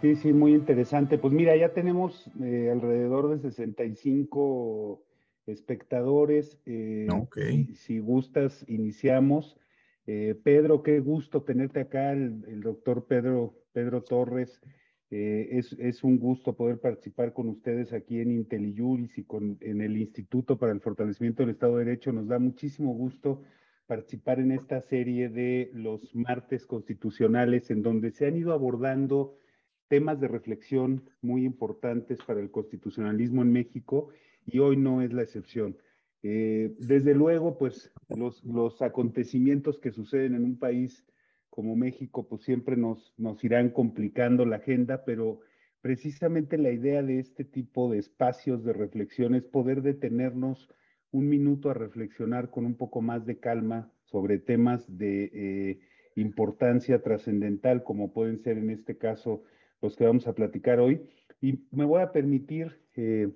Sí, sí, muy interesante. Pues mira, ya tenemos eh, alrededor de 65 espectadores. Eh, si, gustas, iniciamos. Eh, Pedro, qué gusto tenerte acá, el, doctor Pedro, Pedro Torres. Es, es, un gusto poder participar con ustedes aquí en IntelliJuris y con, en el Instituto para el Fortalecimiento del Estado de Derecho. Nos da muchísimo gusto participar en esta serie de los martes constitucionales en donde se han ido abordando temas de reflexión muy importantes para el constitucionalismo en México y hoy no es la excepción. Eh, desde luego, pues los, los, acontecimientos que suceden en un país como México, pues siempre nos, nos irán complicando la agenda, pero precisamente la idea de este tipo de espacios de reflexión es poder detenernos un minuto a reflexionar con un poco más de calma sobre temas de eh, importancia trascendental, como pueden ser en este caso los que vamos a platicar hoy. Y me voy a permitir, eh,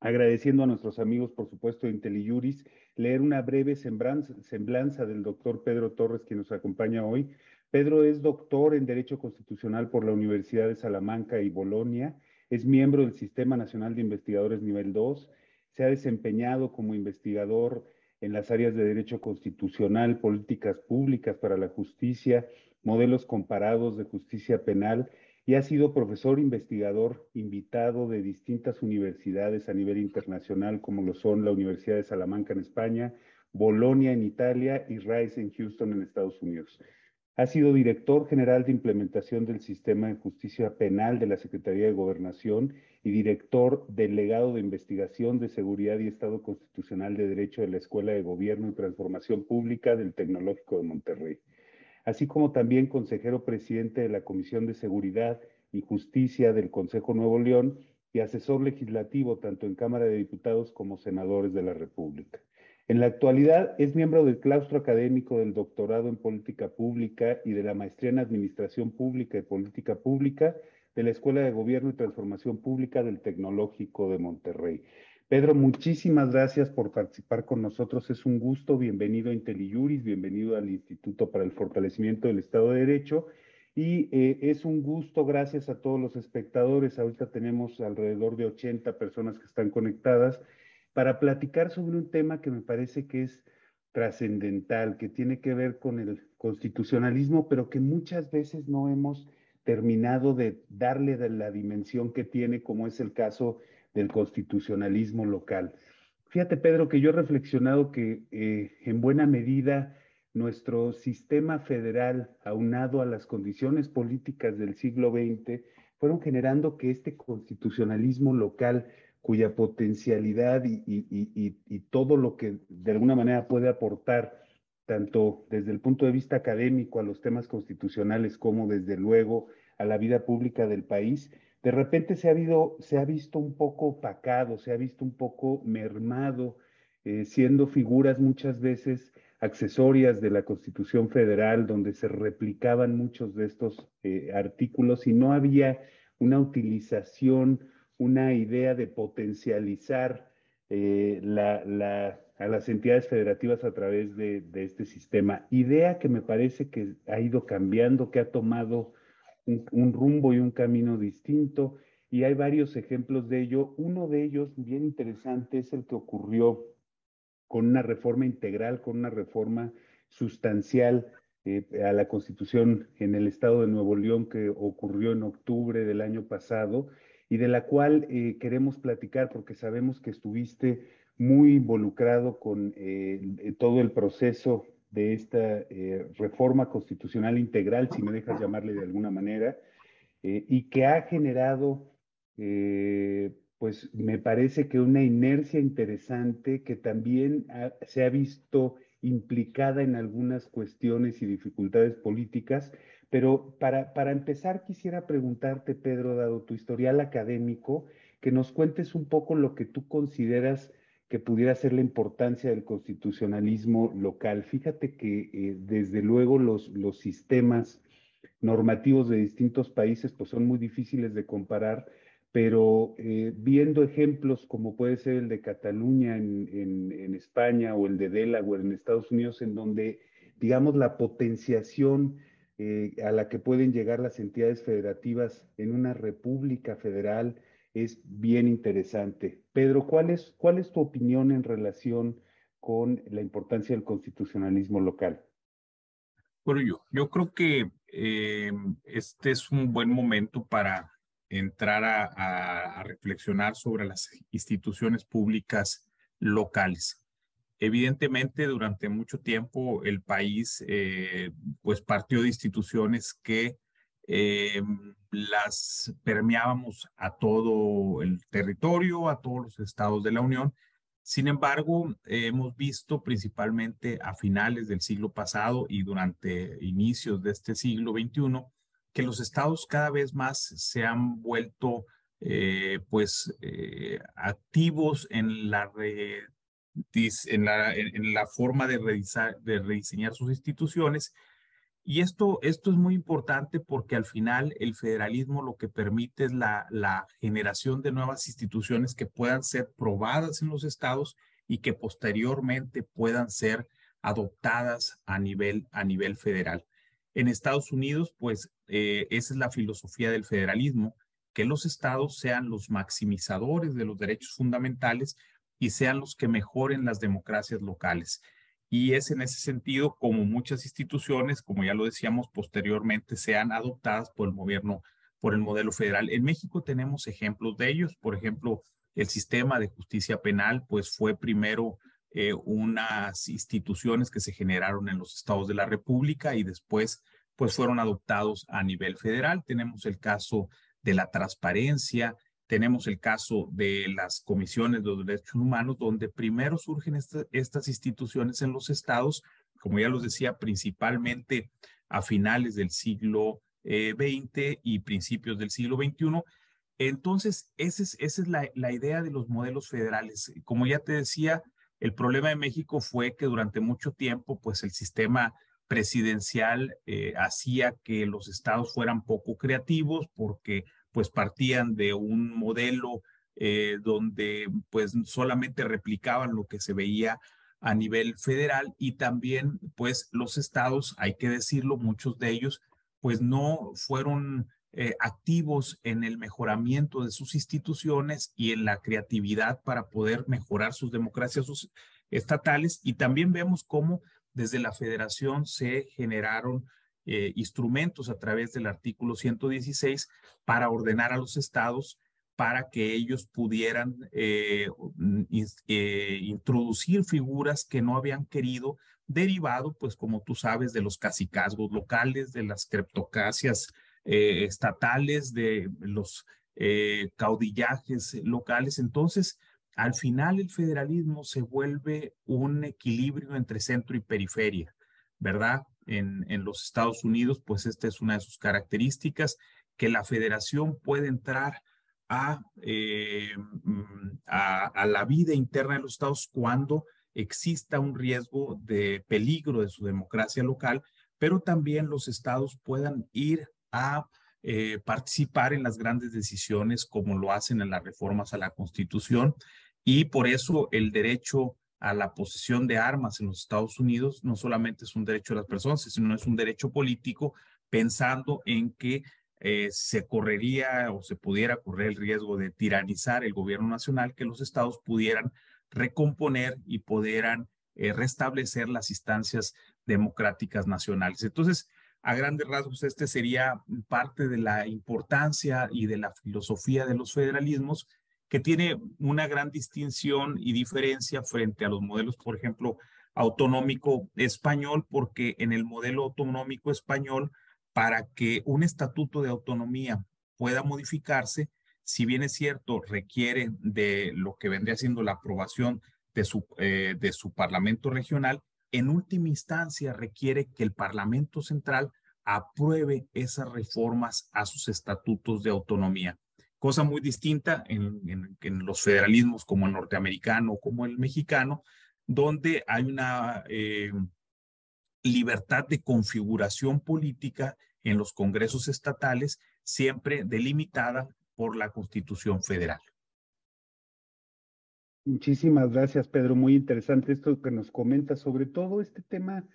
agradeciendo a nuestros amigos, por supuesto, de IntelliJuris, leer una breve semblanza, semblanza del doctor Pedro Torres, que nos acompaña hoy. Pedro es doctor en Derecho Constitucional por la Universidad de Salamanca y Bolonia, es miembro del Sistema Nacional de Investigadores Nivel 2, se ha desempeñado como investigador en las áreas de Derecho Constitucional, Políticas Públicas para la Justicia, modelos comparados de justicia penal y ha sido profesor investigador invitado de distintas universidades a nivel internacional, como lo son la Universidad de Salamanca en España, Bolonia en Italia y Rice en Houston en Estados Unidos. Ha sido director general de implementación del sistema de justicia penal de la Secretaría de Gobernación y director delegado de investigación de seguridad y Estado Constitucional de Derecho de la Escuela de Gobierno y Transformación Pública del Tecnológico de Monterrey así como también consejero presidente de la Comisión de Seguridad y Justicia del Consejo Nuevo León y asesor legislativo tanto en Cámara de Diputados como senadores de la República. En la actualidad es miembro del claustro académico del doctorado en política pública y de la maestría en administración pública y política pública de la Escuela de Gobierno y Transformación Pública del Tecnológico de Monterrey. Pedro, muchísimas gracias por participar con nosotros. Es un gusto. Bienvenido a IntelliJuris, bienvenido al Instituto para el Fortalecimiento del Estado de Derecho. Y eh, es un gusto, gracias a todos los espectadores. Ahorita tenemos alrededor de 80 personas que están conectadas para platicar sobre un tema que me parece que es trascendental, que tiene que ver con el constitucionalismo, pero que muchas veces no hemos terminado de darle de la dimensión que tiene, como es el caso del constitucionalismo local. Fíjate, Pedro, que yo he reflexionado que eh, en buena medida nuestro sistema federal, aunado a las condiciones políticas del siglo XX, fueron generando que este constitucionalismo local, cuya potencialidad y, y, todo lo que de alguna manera puede aportar, tanto desde el punto de vista académico a los temas constitucionales como desde luego a la vida pública del país, de repente se ha, visto un poco opacado, se ha visto un poco mermado, eh, siendo figuras muchas veces accesorias de la Constitución Federal, donde se replicaban muchos de estos eh, artículos y no había una utilización, una idea de potencializar eh, a las entidades federativas a través de, este sistema. Idea que me parece que ha ido cambiando, que ha tomado un, rumbo y un camino distinto. Y hay varios ejemplos de ello. Uno de ellos, bien interesante, es el que ocurrió con una reforma integral, con una reforma sustancial eh, a la Constitución en el estado de Nuevo León que ocurrió en octubre del año pasado y de la cual eh, queremos platicar porque sabemos que estuviste muy involucrado con eh, todo el proceso de esta eh, reforma constitucional integral, si me dejas llamarle de alguna manera, eh, y que ha generado, eh, pues me parece que una inercia interesante que también se ha visto implicada en algunas cuestiones y dificultades políticas. Pero para, para empezar, quisiera preguntarte, Pedro, dado tu historial académico, que nos cuentes un poco lo que tú consideras que pudiera ser la importancia del constitucionalismo local. Fíjate que eh, desde luego los, los sistemas normativos de distintos países pues son muy difíciles de comparar, pero eh, viendo ejemplos como puede ser el de Cataluña en, en, España o el de Delaware en Estados Unidos, en donde, digamos, la potenciación eh, a la que pueden llegar las entidades federativas en una república federal es bien interesante. Pedro, ¿cuál es, cuál es tu opinión en relación con la importancia del constitucionalismo local? Bueno, yo, yo creo que eh, este es un buen momento para entrar a, reflexionar sobre las instituciones públicas locales. Evidentemente, durante mucho tiempo el país eh, pues partió de instituciones que eh, las permeábamos a todo el territorio, a todos los estados de la Unión. Sin embargo, hemos visto principalmente a finales del siglo pasado y durante inicios de este siglo XXI que los estados cada vez más se han vuelto eh, pues eh, activos en la, la, en la forma de rediseñar sus instituciones y esto, esto es muy importante porque al final el federalismo lo que permite es la, la generación de nuevas instituciones que puedan ser probadas en los estados y que posteriormente puedan ser adoptadas a nivel, a nivel federal. En Estados Unidos, pues eh, esa es la filosofía del federalismo, que los estados sean los maximizadores de los derechos fundamentales y sean los que mejoren las democracias locales y es en ese sentido como muchas instituciones, como ya lo decíamos posteriormente, sean adoptadas por el gobierno, por el modelo federal. En México tenemos ejemplos de ellos, por ejemplo, el sistema de justicia penal, pues fue primero eh, unas instituciones que se generaron en los estados de la República y después pues fueron adoptados a nivel federal. Tenemos el caso de la transparencia, tenemos el caso de las comisiones de los derechos humanos, donde primero surgen estas instituciones en los estados, como ya los decía, principalmente a finales del siglo XX eh, y principios del siglo XXI. Entonces, esa es, esa es la, la, idea de los modelos federales. Como ya te decía, el problema de México fue que durante mucho tiempo, pues el sistema presidencial eh, hacía que los estados fueran poco creativos porque pues partían de un modelo eh, donde pues solamente replicaban lo que se veía a nivel federal y también pues los estados, hay que decirlo, muchos de ellos pues no fueron eh, activos en el mejoramiento de sus instituciones y en la creatividad para poder mejorar sus democracias estatales. Y también vemos cómo desde la federación se generaron eh, instrumentos a través del artículo 116 para ordenar a los estados para que ellos pudieran eh, eh, introducir figuras que no habían querido, derivado, pues como tú sabes, de los cacicazgos locales, de las creptocracias estatales, de los caudillajes locales. Entonces, al final el federalismo se vuelve un equilibrio entre centro y periferia, ¿verdad? En, los Estados Unidos, pues esta es una de sus características, que la federación puede entrar a, eh, mm, a, la vida interna de los estados cuando exista un riesgo de peligro de su democracia local, pero también los estados puedan ir a eh, participar en las grandes decisiones como lo hacen en las reformas a la Constitución y por eso el derecho a la posesión de armas en los Estados Unidos no solamente es un derecho de las personas, sino es un derecho político pensando en que eh, se correría o se pudiera correr el riesgo de tiranizar el gobierno nacional, que los estados pudieran recomponer y pudieran eh, restablecer las instancias democráticas nacionales. Entonces, a grandes rasgos, este sería parte de la importancia y de la filosofía de los federalismos que tiene una gran distinción y diferencia frente a los modelos, por ejemplo, autonómico español, porque en el modelo autonómico español, para que un estatuto de autonomía pueda modificarse, si bien es cierto, requiere de lo que vendría siendo la aprobación de su, eh, de su Parlamento regional, en última instancia requiere que el Parlamento central apruebe esas reformas a sus estatutos de autonomía cosa muy distinta en, los federalismos como el norteamericano o como el mexicano, donde hay una eh, libertad de configuración política en los congresos estatales, siempre delimitada por la Constitución Federal. Muchísimas gracias, Pedro. Muy interesante esto que nos comenta, sobre todo este tema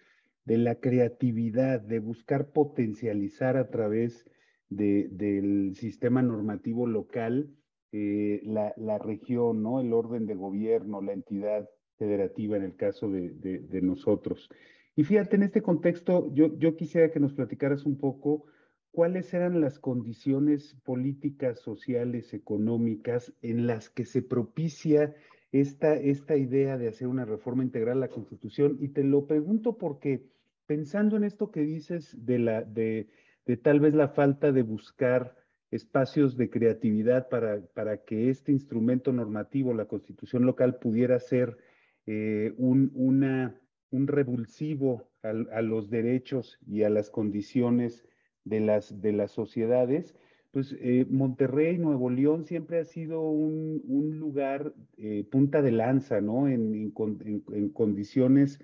de la creatividad, de buscar potencializar a través del sistema normativo local eh, la, la, región, ¿no? el orden de gobierno, la entidad federativa en el caso de, de, nosotros. Y fíjate, en este contexto, yo, yo quisiera que nos platicaras un poco cuáles eran las condiciones políticas, sociales, económicas en las que se propicia esta, esta idea de hacer una reforma integral a la Constitución. Y te lo pregunto porque pensando en esto que dices de, la, de, de tal vez la falta de buscar espacios de creatividad para, para que este instrumento normativo, la constitución local, pudiera ser eh, un, un revulsivo a, los derechos y a las condiciones de las, de las sociedades, pues eh, Monterrey, Nuevo León siempre ha sido un, un lugar eh, punta de lanza, ¿no? En, en, en condiciones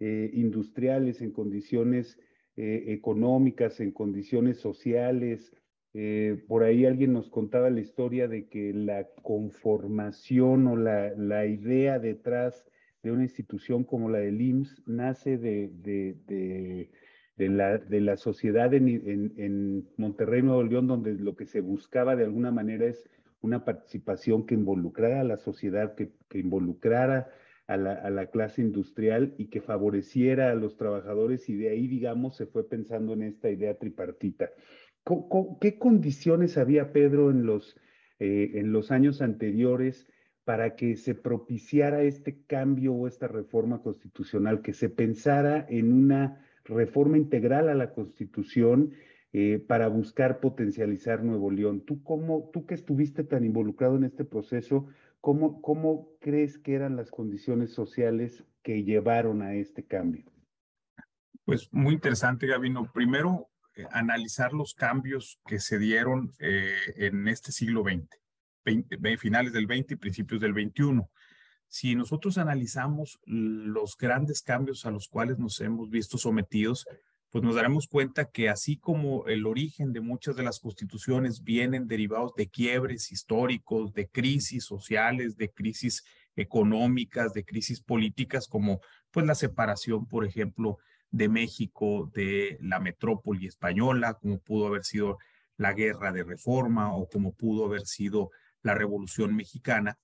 industriales, en condiciones económicas, en condiciones sociales, eh, por ahí alguien nos contaba la historia de que la conformación o la, la idea detrás de una institución como la del IMSS nace de, de, de, de la, la, sociedad en, en, en, Monterrey, Nuevo León, donde lo que se buscaba de alguna manera es una participación que involucrara a la sociedad, que, que involucrara a la, clase industrial y que favoreciera a los trabajadores y de ahí, digamos, se fue pensando en esta idea tripartita. ¿Qué condiciones había Pedro en los, eh, en los años anteriores para que se propiciara este cambio o esta reforma constitucional, que se pensara en una reforma integral a la Constitución eh, para buscar potencializar Nuevo León? ¿Tú, cómo, tú que estuviste tan involucrado en este proceso, ¿cómo, crees que eran las condiciones sociales que llevaron a este cambio? Pues muy interesante, Gabino. Primero, eh, analizar los cambios que se dieron eh, en este siglo XX, finales del 20 y principios del 21. Si nosotros analizamos los grandes cambios a los cuales nos hemos visto sometidos, pues nos daremos cuenta que así como el origen de muchas de las constituciones vienen derivados de quiebres históricos, de crisis sociales, de crisis económicas, de crisis políticas, como pues la separación, por ejemplo, de México, de la metrópoli española, como pudo haber sido la guerra de reforma o como pudo haber sido la revolución mexicana,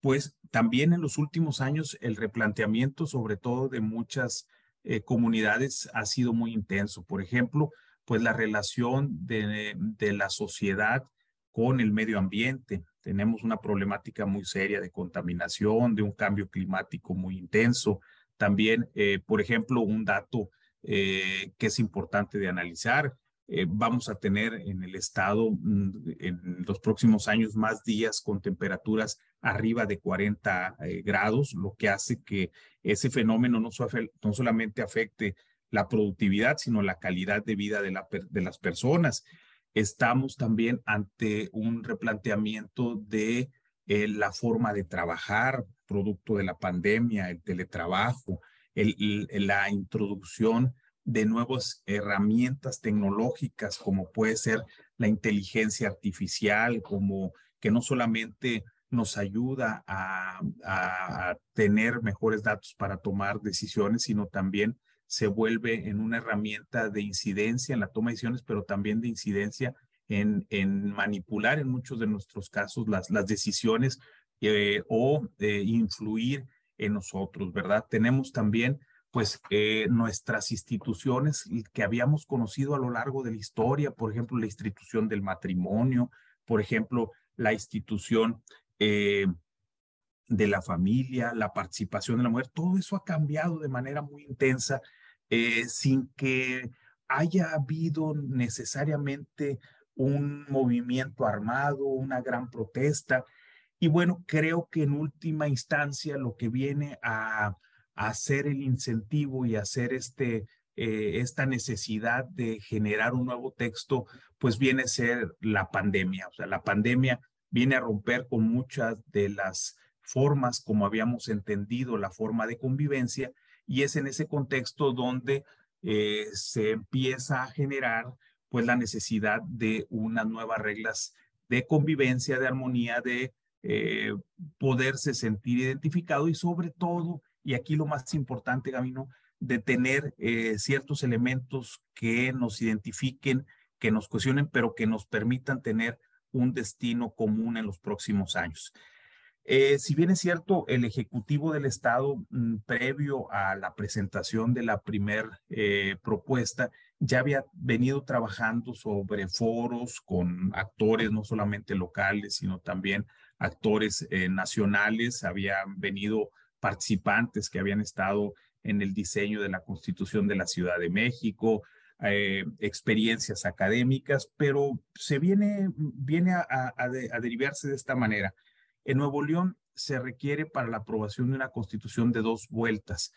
pues también en los últimos años el replanteamiento, sobre todo de muchas eh, comunidades, ha sido muy intenso. Por ejemplo, pues la relación de, la sociedad con el medio ambiente. Tenemos una problemática muy seria de contaminación, de un cambio climático muy intenso, también, eh, por ejemplo, un dato eh, que es importante de analizar. Vamos a tener en el estado mm, en los próximos años más días con temperaturas arriba de 40 grados, lo que hace que ese fenómeno no, no, solamente afecte la productividad, sino la calidad de vida de, la, de las personas. Estamos también ante un replanteamiento de la forma de trabajar, producto de la pandemia, el teletrabajo, el, la introducción de nuevas herramientas tecnológicas, como puede ser la inteligencia artificial, como que no solamente nos ayuda a, tener mejores datos para tomar decisiones, sino también se vuelve en una herramienta de incidencia en la toma de decisiones, pero también de incidencia en, manipular en muchos de nuestros casos las, las decisiones eh, o eh, influir en nosotros, ¿verdad? Tenemos también pues eh, nuestras instituciones que habíamos conocido a lo largo de la historia, por ejemplo, la institución del matrimonio, por ejemplo, la institución de la familia, la participación de la mujer, todo eso ha cambiado de manera muy intensa sin que haya habido necesariamente un movimiento armado, una gran protesta. Y bueno, creo que en última instancia lo que viene a, hacer el incentivo y hacer este, eh, esta necesidad de generar un nuevo texto, pues viene a ser la pandemia. O sea, la pandemia viene a romper con muchas de las formas como habíamos entendido la forma de convivencia y es en ese contexto donde eh, se empieza a generar pues la necesidad de unas nuevas reglas de convivencia, de armonía, de eh, poderse sentir identificado y sobre todo, y aquí lo más importante, Gabino, de tener eh, ciertos elementos que nos identifiquen, que nos cohesionen, pero que nos permitan tener un destino común en los próximos años. Eh, si bien es cierto, el Ejecutivo del Estado, mm, previo a la presentación de la primera eh, propuesta, ya había venido trabajando sobre foros con actores no solamente locales, sino también actores nacionales. Habían venido participantes que habían estado en el diseño de la Constitución de la Ciudad de México, eh, experiencias académicas, pero se viene, viene a, derivarse de esta manera. En Nuevo León se requiere para la aprobación de una constitución de dos vueltas.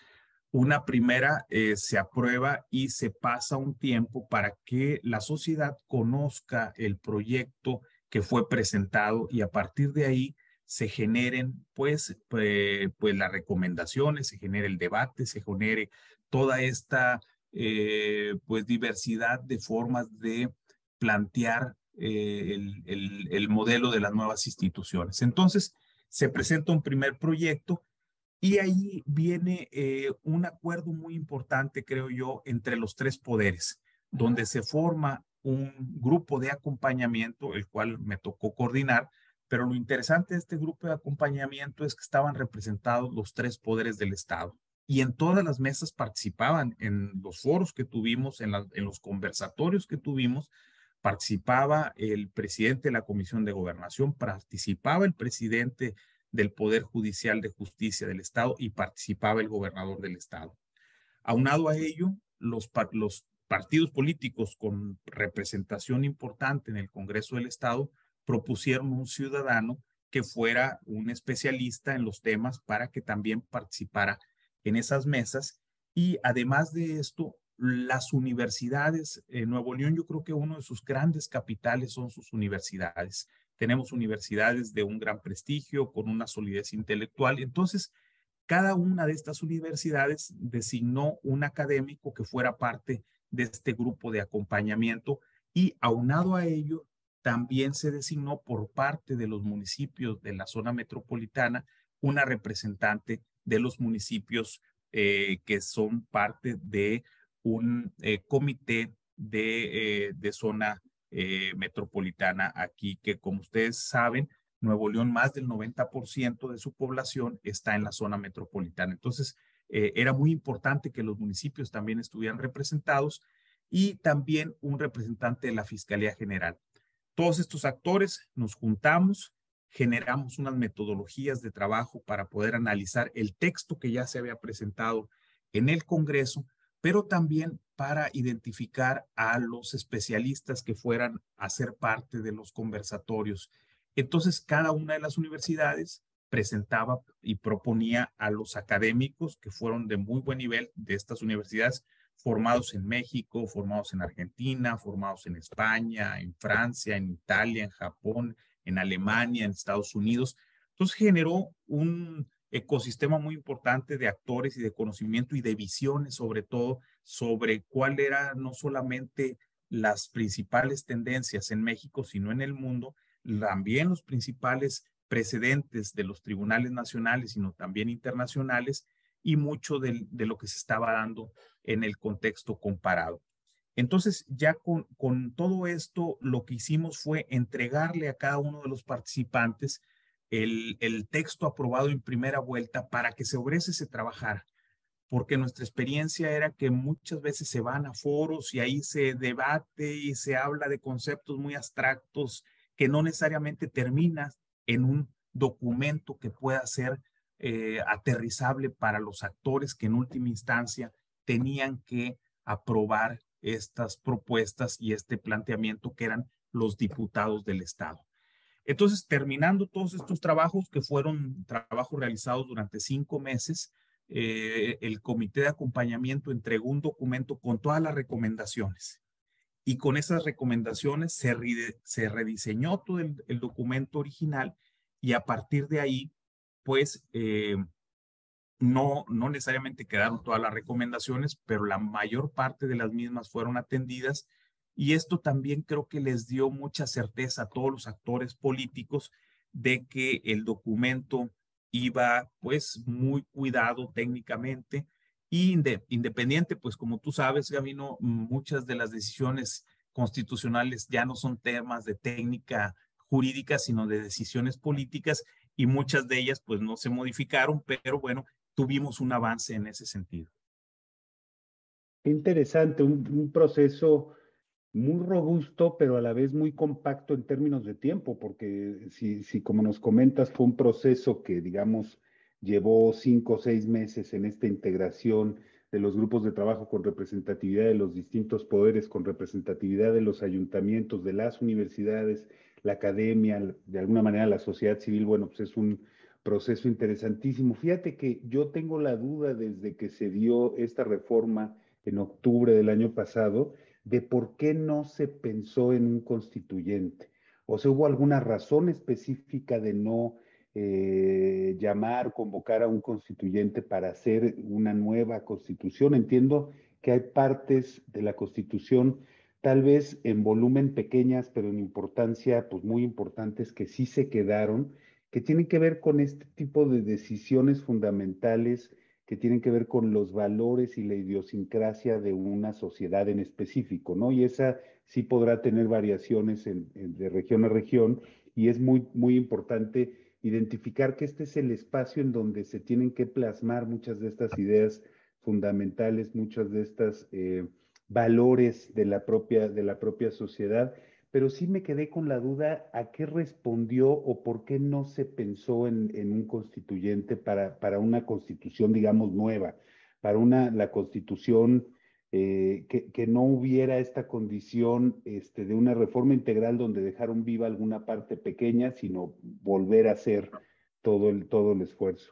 Una primera eh, se aprueba y se pasa un tiempo para que la sociedad conozca el proyecto que fue presentado y a partir de ahí se generen pues, pues las recomendaciones, se genere el debate, se genere toda esta eh, pues diversidad de formas de plantear eh, el, el, modelo de las nuevas instituciones. Entonces, se presenta un primer proyecto y ahí viene eh, un acuerdo muy importante, creo yo, entre los tres poderes, donde se forma un grupo de acompañamiento, el cual me tocó coordinar, pero lo interesante de este grupo de acompañamiento es que estaban representados los tres poderes del Estado y en todas las mesas participaban, en los foros que tuvimos, en, los conversatorios que tuvimos, participaba el presidente de la Comisión de Gobernación, participaba el presidente del Poder Judicial de Justicia del Estado y participaba el gobernador del Estado. Aunado a ello, los partidos políticos con representación importante en el Congreso del Estado propusieron un ciudadano que fuera un especialista en los temas para que también participara en esas mesas. Y además de esto, las universidades en Nuevo León, yo creo que uno de sus grandes capitales son sus universidades. Tenemos universidades de un gran prestigio, con una solidez intelectual. Entonces, cada una de estas universidades designó un académico que fuera parte de este grupo de acompañamiento y aunado a ello, también se designó por parte de los municipios de la zona metropolitana una representante de los municipios eh, que son parte de un eh, comité de, eh, de zona metropolitana aquí, que como ustedes saben, Nuevo León, más del 90% de su población está en la zona metropolitana. Entonces, era muy importante que los municipios también estuvieran representados y también un representante de la Fiscalía General. Todos estos actores nos juntamos, generamos unas metodologías de trabajo para poder analizar el texto que ya se había presentado en el Congreso, pero también para identificar a los especialistas que fueran a ser parte de los conversatorios. Entonces, cada una de las universidades presentaba y proponía a los académicos que fueron de muy buen nivel de estas universidades formados en México, formados en Argentina, formados en España, en Francia, en Italia, en Japón, en Alemania, en Estados Unidos. Entonces generó un ecosistema muy importante de actores y de conocimiento y de visiones, sobre todo, sobre cuál era no solamente las principales tendencias en México, sino en el mundo, también los principales precedentes de los tribunales nacionales, sino también internacionales, y mucho de, lo que se estaba dando en el contexto comparado. Entonces, ya con, todo esto, lo que hicimos fue entregarle a cada uno de los participantes el, el texto aprobado en primera vuelta para que sobre ese se trabajara, porque nuestra experiencia era que muchas veces se van a foros y ahí se debate y se habla de conceptos muy abstractos que no necesariamente terminan en un documento que pueda ser eh, aterrizable para los actores que en última instancia tenían que aprobar estas propuestas y este planteamiento que eran los diputados del Estado. Entonces, terminando todos estos trabajos, que fueron trabajos realizados durante cinco meses, eh, el comité de acompañamiento entregó un documento con todas las recomendaciones. Y con esas recomendaciones se, se rediseñó todo el, documento original y a partir de ahí pues eh, no, no necesariamente quedaron todas las recomendaciones, pero la mayor parte de las mismas fueron atendidas y esto también creo que les dio mucha certeza a todos los actores políticos de que el documento iba pues muy cuidado técnicamente, Y independiente, pues como tú sabes, Gabino, muchas de las decisiones constitucionales ya no son temas de técnica jurídica, sino de decisiones políticas y muchas de ellas pues no se modificaron, pero bueno, tuvimos un avance en ese sentido. Interesante, un, proceso muy robusto, pero a la vez muy compacto en términos de tiempo, porque si, si como nos comentas fue un proceso que, digamos, llevó cinco o seis meses en esta integración de los grupos de trabajo con representatividad de los distintos poderes, con representatividad de los ayuntamientos, de las universidades, la academia, de alguna manera la sociedad civil, bueno, pues es un proceso interesantísimo. Fíjate que yo tengo la duda desde que se dio esta reforma en octubre del año pasado de por qué no se pensó en un constituyente. O sea, hubo alguna razón específica de no eh, llamar, convocar a un constituyente para hacer una nueva constitución. Entiendo que hay partes de la constitución tal vez en volumen pequeñas, pero en importancia, pues muy importantes, que sí se quedaron, que tienen que ver con este tipo de decisiones fundamentales, que tienen que ver con los valores y la idiosincrasia de una sociedad en específico, ¿no? Y esa sí podrá tener variaciones de región a región y es muy, muy importante identificar que este es el espacio en donde se tienen que plasmar muchas de estas ideas fundamentales, muchas de estas... Eh, valores de la propia, de la propia sociedad, pero sí me quedé con la duda a qué respondió o por qué no se pensó en, un constituyente para, para, una constitución, digamos, nueva, para una, la constitución eh, que, que, no hubiera esta condición este, de una reforma integral donde dejaron viva alguna parte pequeña, sino volver a hacer todo el, todo el esfuerzo.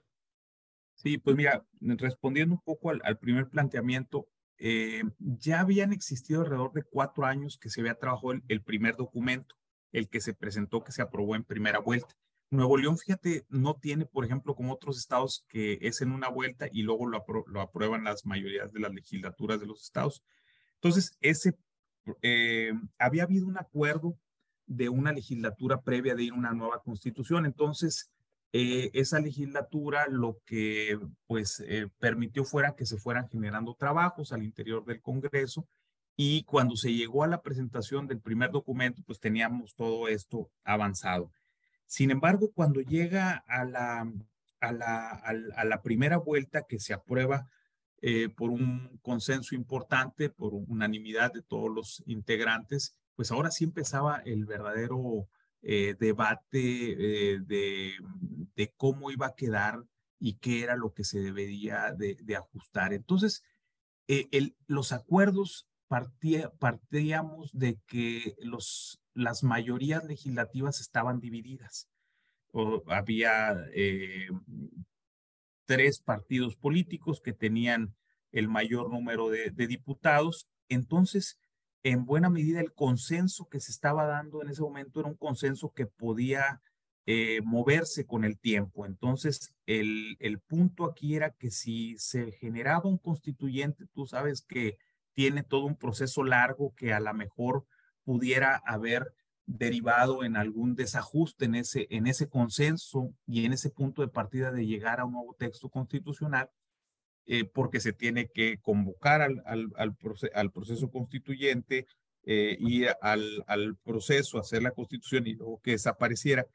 Sí, pues mira, respondiendo un poco al primer planteamiento, eh, ya habían existido alrededor de cuatro años que se había trabajado el, primer documento, el que se presentó, que se aprobó en primera vuelta. Nuevo León, fíjate, no tiene, por ejemplo, como otros estados, que es en una vuelta y luego lo, aprueban las mayorías de las legislaturas de los estados. Entonces, ese, eh, había habido un acuerdo de una legislatura previa de ir a una nueva constitución. Entonces, eh, esa legislatura lo que pues eh, permitió fuera que se fueran generando trabajos al interior del Congreso y cuando se llegó a la presentación del primer documento pues teníamos todo esto avanzado. Sin embargo, cuando llega a la, a la, a la primera vuelta que se aprueba eh, por un consenso importante, por unanimidad de todos los integrantes, pues ahora sí empezaba el verdadero eh, debate eh, de, cómo iba a quedar y qué era lo que se debería de, ajustar. Entonces, eh, los acuerdos partía, partíamos de que los, las mayorías legislativas estaban divididas. O había tres partidos políticos que tenían el mayor número de diputados. Entonces, en buena medida el consenso que se estaba dando en ese momento era un consenso que podía eh, moverse con el tiempo. Entonces, el, el punto aquí era que si se generaba un constituyente, tú sabes que tiene todo un proceso largo que a lo mejor pudiera haber derivado en algún desajuste en ese, en ese consenso y en ese punto de partida de llegar a un nuevo texto constitucional, eh, porque se tiene que convocar al, al, al, proceso constituyente eh, y al, al, proceso, hacer la constitución y luego que desapareciera.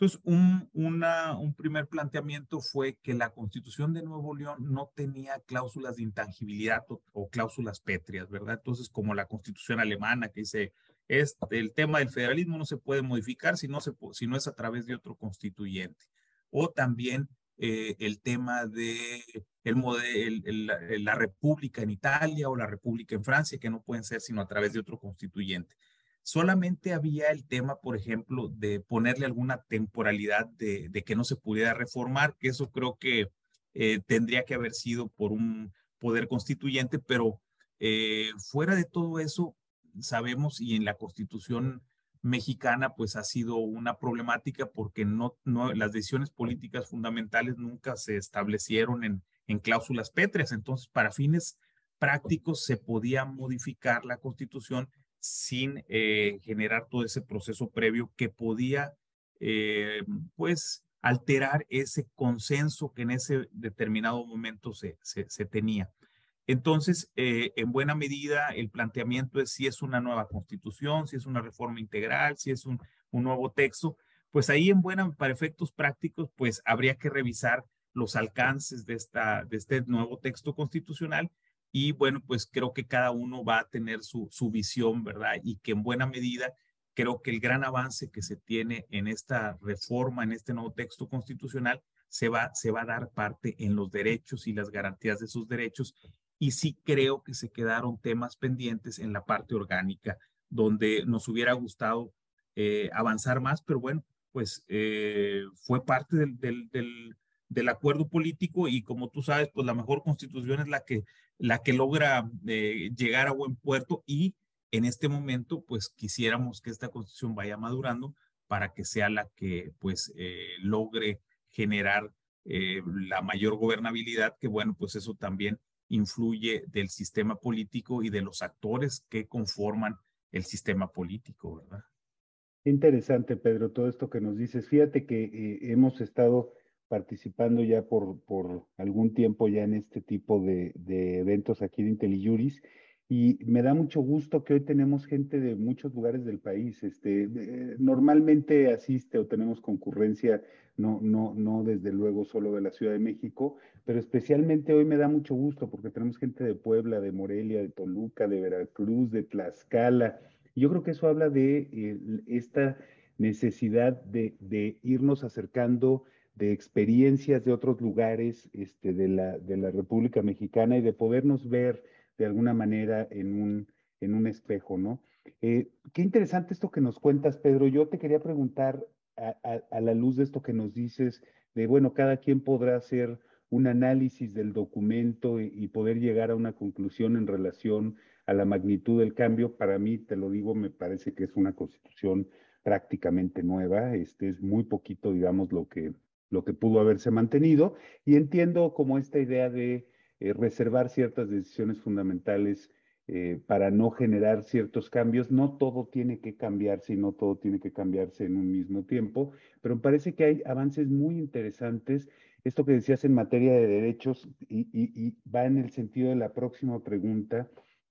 Entonces, un, una, un primer planteamiento fue que la constitución de Nuevo León no tenía cláusulas de intangibilidad o, cláusulas pétreas, ¿verdad? Entonces, como la constitución alemana que dice, es, el tema del federalismo no se puede modificar si no, se, si no es a través de otro constituyente. O también eh, el tema de el, la república en Italia o la república en Francia, que no pueden ser sino a través de otro constituyente. Solamente había el tema, por ejemplo, de ponerle alguna temporalidad de, de que no se pudiera reformar, que eso creo que eh, tendría que haber sido por un poder constituyente, pero eh, fuera de todo eso, sabemos y en la constitución mexicana pues ha sido una problemática porque no, no, las decisiones políticas fundamentales nunca se establecieron en, en cláusulas pétreas. Entonces, para fines prácticos se podía modificar la constitución sin eh, generar todo ese proceso previo que podía eh, pues alterar ese consenso que en ese determinado momento se, se, se tenía. Entonces, eh, en buena medida, el planteamiento es si es una nueva constitución, si es una reforma integral, si es un, nuevo texto, pues ahí en buena, para efectos prácticos, pues habría que revisar los alcances de, esta, de este nuevo texto constitucional y bueno, pues creo que cada uno va a tener su, su visión, ¿verdad? Y que en buena medida creo que el gran avance que se tiene en esta reforma, en este nuevo texto constitucional, se va, se va a dar parte en los derechos y las garantías de sus derechos. Y sí creo que se quedaron temas pendientes en la parte orgánica, donde nos hubiera gustado eh, avanzar más, pero bueno, pues eh, fue parte del, del, acuerdo político y como tú sabes, pues la mejor constitución es la que, la que logra eh, llegar a buen puerto y en este momento, pues quisiéramos que esta constitución vaya madurando para que sea la que pues logre generar la mayor gobernabilidad, que bueno, pues eso también influye del sistema político y de los actores que conforman el sistema político, ¿verdad? Interesante, Pedro, todo esto que nos dices. Fíjate que eh, hemos estado participando ya por, por algún tiempo ya en este tipo de, de eventos aquí en IntelliJuris y me da mucho gusto que hoy tenemos gente de muchos lugares del país. Este, normalmente asiste o tenemos concurrencia, no, no, no desde luego solo de la Ciudad de México, pero especialmente hoy me da mucho gusto porque tenemos gente de Puebla, de Morelia, de Toluca, de Veracruz, de Tlaxcala. Yo creo que eso habla de esta necesidad de, de, irnos acercando de experiencias de otros lugares este, de, la, de la República Mexicana y de podernos ver de alguna manera en un, en un espejo, ¿no? Eh, qué interesante esto que nos cuentas, Pedro. Yo te quería preguntar a, la luz de esto que nos dices, de, bueno, cada quien podrá hacer un análisis del documento y, poder llegar a una conclusión en relación a la magnitud del cambio. Para mí, te lo digo, me parece que es una constitución prácticamente nueva. Este es muy poquito, digamos, lo que, lo que pudo haberse mantenido. Y entiendo como esta idea de eh, reservar ciertas decisiones fundamentales eh, para no generar ciertos cambios. No todo tiene que cambiarse y no todo tiene que cambiarse en un mismo tiempo, pero parece que hay avances muy interesantes. Esto que decías en materia de derechos y va en el sentido de la próxima pregunta,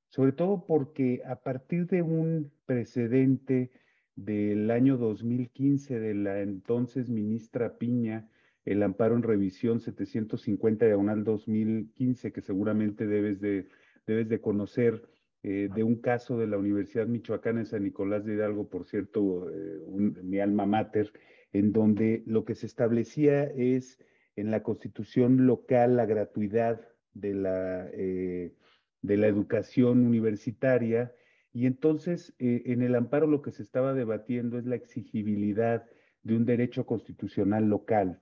sobre todo porque a partir de un precedente del año 2015 de la entonces ministra Piña, el amparo en revisión 750 diagonal 2015, que seguramente debes de, debes de conocer, eh, de un caso de la Universidad Michoacana en San Nicolás de Hidalgo, por cierto, eh, mi alma mater, en donde lo que se establecía es en la constitución local la gratuidad de la, eh, de la educación universitaria. Y entonces, en el amparo lo que se estaba debatiendo es la exigibilidad de un derecho constitucional local.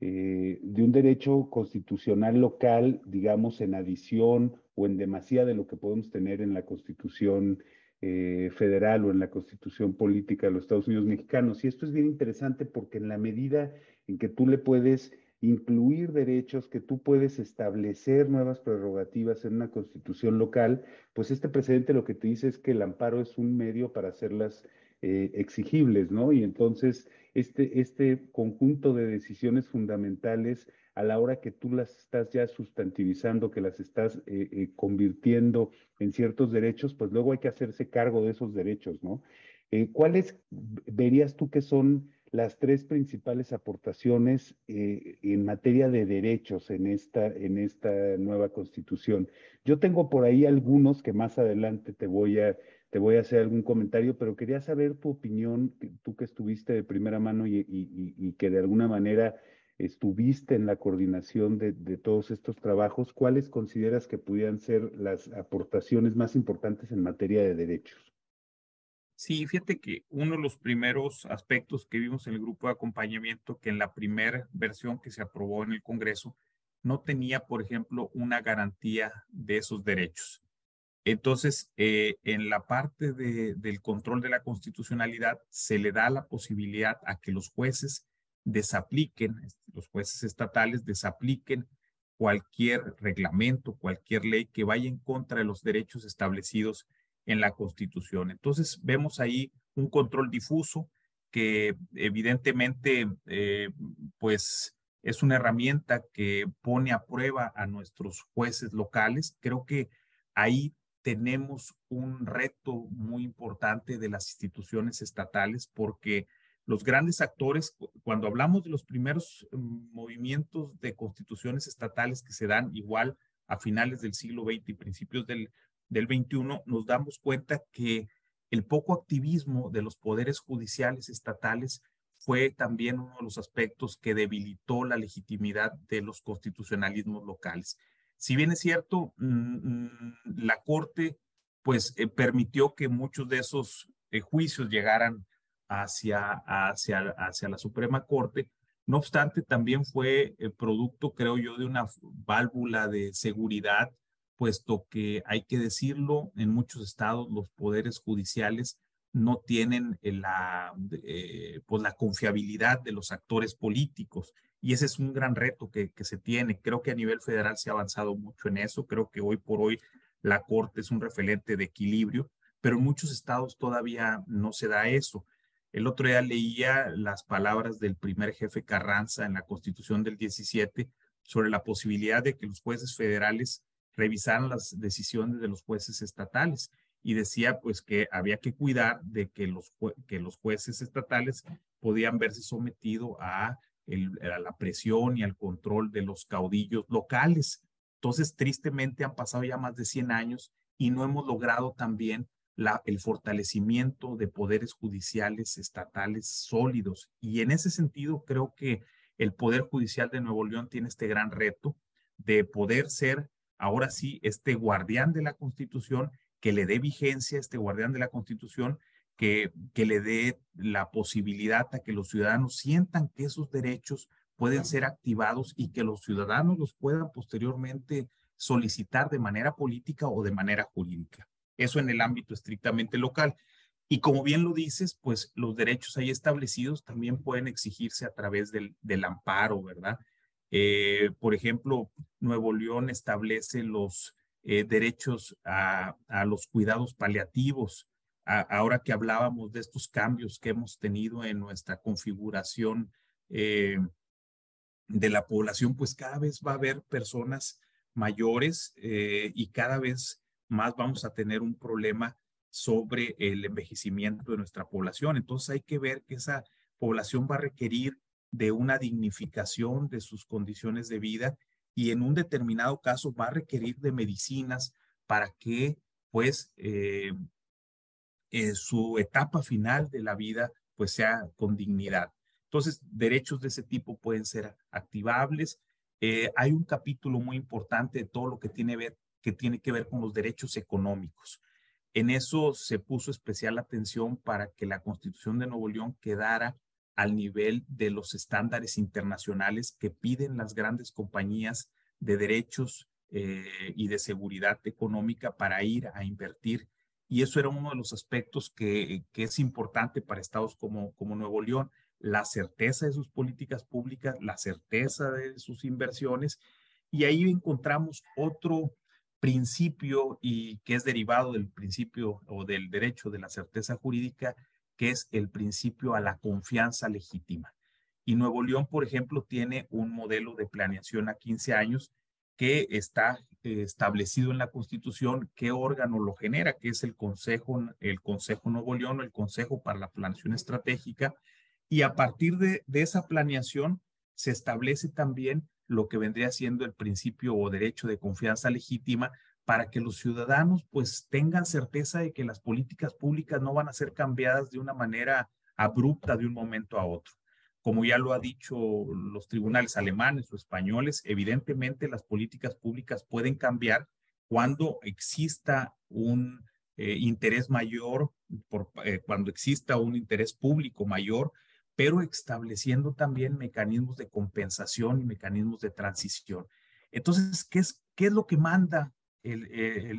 Eh, de un derecho constitucional local, digamos, en adición o en demasía de lo que podemos tener en la Constitución eh, federal o en la Constitución política de los Estados Unidos mexicanos. Y esto es bien interesante porque en la medida en que tú le puedes incluir derechos, que tú puedes establecer nuevas prerrogativas en una constitución local, pues este precedente lo que te dice es que el amparo es un medio para hacerlas eh, exigibles, ¿no? Y entonces este, este conjunto de decisiones fundamentales a la hora que tú las estás ya sustantivizando, que las estás eh, eh, convirtiendo en ciertos derechos, pues luego hay que hacerse cargo de esos derechos, ¿no? ¿Cuáles verías tú que son las tres principales aportaciones en materia de derechos en esta, en esta nueva constitución? Yo tengo por ahí algunos que más adelante te voy a te voy a hacer algún comentario, pero quería saber tu opinión, tú que estuviste de primera mano y, que de alguna manera estuviste en la coordinación de, todos estos trabajos, ¿cuáles consideras que pudieran ser las aportaciones más importantes en materia de derechos? Sí, fíjate que uno de los primeros aspectos que vimos en el grupo de acompañamiento, que en la primera versión que se aprobó en el Congreso, no tenía, por ejemplo, una garantía de esos derechos. Entonces, eh, en la parte del control de la constitucionalidad, se le da la posibilidad a que los jueces desapliquen, los jueces estatales desapliquen cualquier reglamento, cualquier ley que vaya en contra de los derechos establecidos en la Constitución. Entonces, vemos ahí un control difuso que evidentemente, eh, pues, es una herramienta que pone a prueba a nuestros jueces locales. Creo que ahí tenemos un reto muy importante de las instituciones estatales porque los grandes actores, cuando hablamos de los primeros mm, movimientos de constituciones estatales que se dan igual a finales del siglo XX y principios del, del XXI, nos damos cuenta que el poco activismo de los poderes judiciales estatales fue también uno de los aspectos que debilitó la legitimidad de los constitucionalismos locales. Si bien es cierto, mm, mm, la Corte pues eh, permitió que muchos de esos eh, juicios llegaran hacia, hacia, hacia la Suprema Corte, no obstante, también fue el producto, creo yo, de una válvula de seguridad, puesto que hay que decirlo, en muchos estados los poderes judiciales no tienen la, eh, pues la confiabilidad de los actores políticos. Y ese es un gran reto que, que, se tiene. Creo que a nivel federal se ha avanzado mucho en eso. Creo que hoy por hoy la Corte es un referente de equilibrio, pero en muchos estados todavía no se da eso. El otro día leía las palabras del primer jefe Carranza en la Constitución del 17 sobre la posibilidad de que los jueces federales revisaran las decisiones de los jueces estatales y decía pues que había que cuidar de que los, que los jueces estatales podían verse sometidos a, la presión y al control de los caudillos locales. Entonces, tristemente han pasado ya más de 100 años y no hemos logrado también el fortalecimiento de poderes judiciales estatales sólidos. Y en ese sentido, creo que el Poder Judicial de Nuevo León tiene este gran reto de poder ser ahora sí este guardián de la Constitución que le dé vigencia a este guardián de la Constitución, que, que le dé la posibilidad a que los ciudadanos sientan que esos derechos pueden ser activados y que los ciudadanos los puedan posteriormente solicitar de manera política o de manera jurídica. Eso en el ámbito estrictamente local. Y como bien lo dices, pues los derechos ahí establecidos también pueden exigirse a través del, del amparo, ¿verdad? Eh, por ejemplo, Nuevo León establece los eh, derechos a, los cuidados paliativos. ahora que hablábamos de estos cambios que hemos tenido en nuestra configuración eh, de la población, pues cada vez va a haber personas mayores eh, y cada vez más vamos a tener un problema sobre el envejecimiento de nuestra población. Entonces hay que ver que esa población va a requerir de una dignificación de sus condiciones de vida y en un determinado caso va a requerir de medicinas para que pues eh, eh, su etapa final de la vida pues sea con dignidad. Entonces, derechos de ese tipo pueden ser activables. Eh, hay un capítulo muy importante de todo lo que tiene, que tiene que ver con los derechos económicos. En eso se puso especial atención para que la Constitución de Nuevo León quedara al nivel de los estándares internacionales que piden las grandes compañías de derechos eh, y de seguridad económica para ir a invertir. Y eso era uno de los aspectos que, que es importante para estados como, como Nuevo León, la certeza de sus políticas públicas, la certeza de sus inversiones. Y ahí encontramos otro principio y que es derivado del principio o del derecho de la certeza jurídica, que es el principio a la confianza legítima. Y Nuevo León, por ejemplo, tiene un modelo de planeación a 15 años que está eh, establecido en la Constitución, qué órgano lo genera, que es el Consejo, el Consejo Nuevo León, el Consejo para la Planeación Estratégica, y a partir de, de esa planeación se establece también lo que vendría siendo el principio o derecho de confianza legítima para que los ciudadanos pues tengan certeza de que las políticas públicas no van a ser cambiadas de una manera abrupta de un momento a otro. Como ya lo ha dicho los tribunales alemanes o españoles, evidentemente las políticas públicas pueden cambiar cuando exista un eh, interés mayor, por, eh, cuando exista un interés público mayor, pero estableciendo también mecanismos de compensación y mecanismos de transición. Entonces, ¿qué es, qué es lo que manda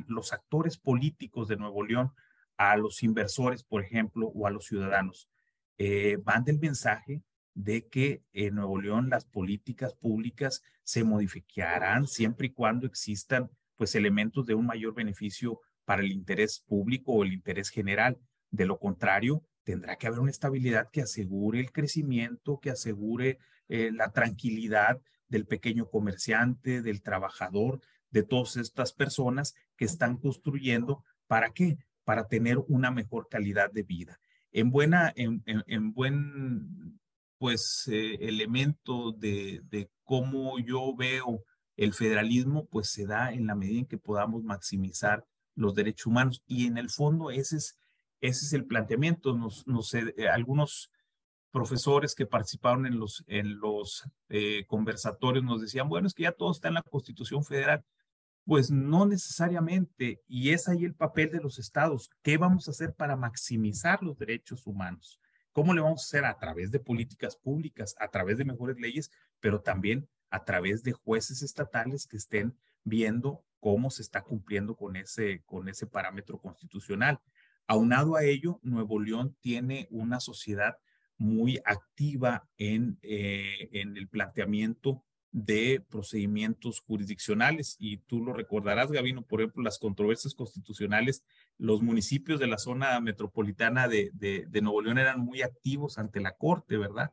los actores políticos de Nuevo León a los inversores, por ejemplo, o a los ciudadanos? Eh, manda el mensaje de que en Nuevo León las políticas públicas se modificarán siempre y cuando existan pues elementos de un mayor beneficio para el interés público o el interés general. De lo contrario, tendrá que haber una estabilidad que asegure el crecimiento, que asegure eh, la tranquilidad del pequeño comerciante, del trabajador, de todas estas personas que están construyendo. ¿Para qué? Para tener una mejor calidad de vida. En buena, en, en, buen, pues, eh, elemento de, de cómo yo veo el federalismo, pues se da en la medida en que podamos maximizar los derechos humanos. Y en el fondo ese es, ese es el planteamiento. Nos, nos, eh, algunos profesores que participaron en los, en los eh, conversatorios nos decían, bueno, es que ya todo está en la Constitución Federal. Pues no necesariamente, y es ahí el papel de los estados. ¿Qué vamos a hacer para maximizar los derechos humanos? ¿Cómo le vamos a hacer? A través de políticas públicas, a través de mejores leyes, pero también a través de jueces estatales que estén viendo cómo se está cumpliendo con ese, con ese parámetro constitucional. Aunado a ello, Nuevo León tiene una sociedad muy activa en, eh, en el planteamiento de procedimientos jurisdiccionales. Y tú lo recordarás, Gabino, por ejemplo, las controversias constitucionales, los municipios de la zona metropolitana de, de, Nuevo León eran muy activos ante la Corte, ¿verdad?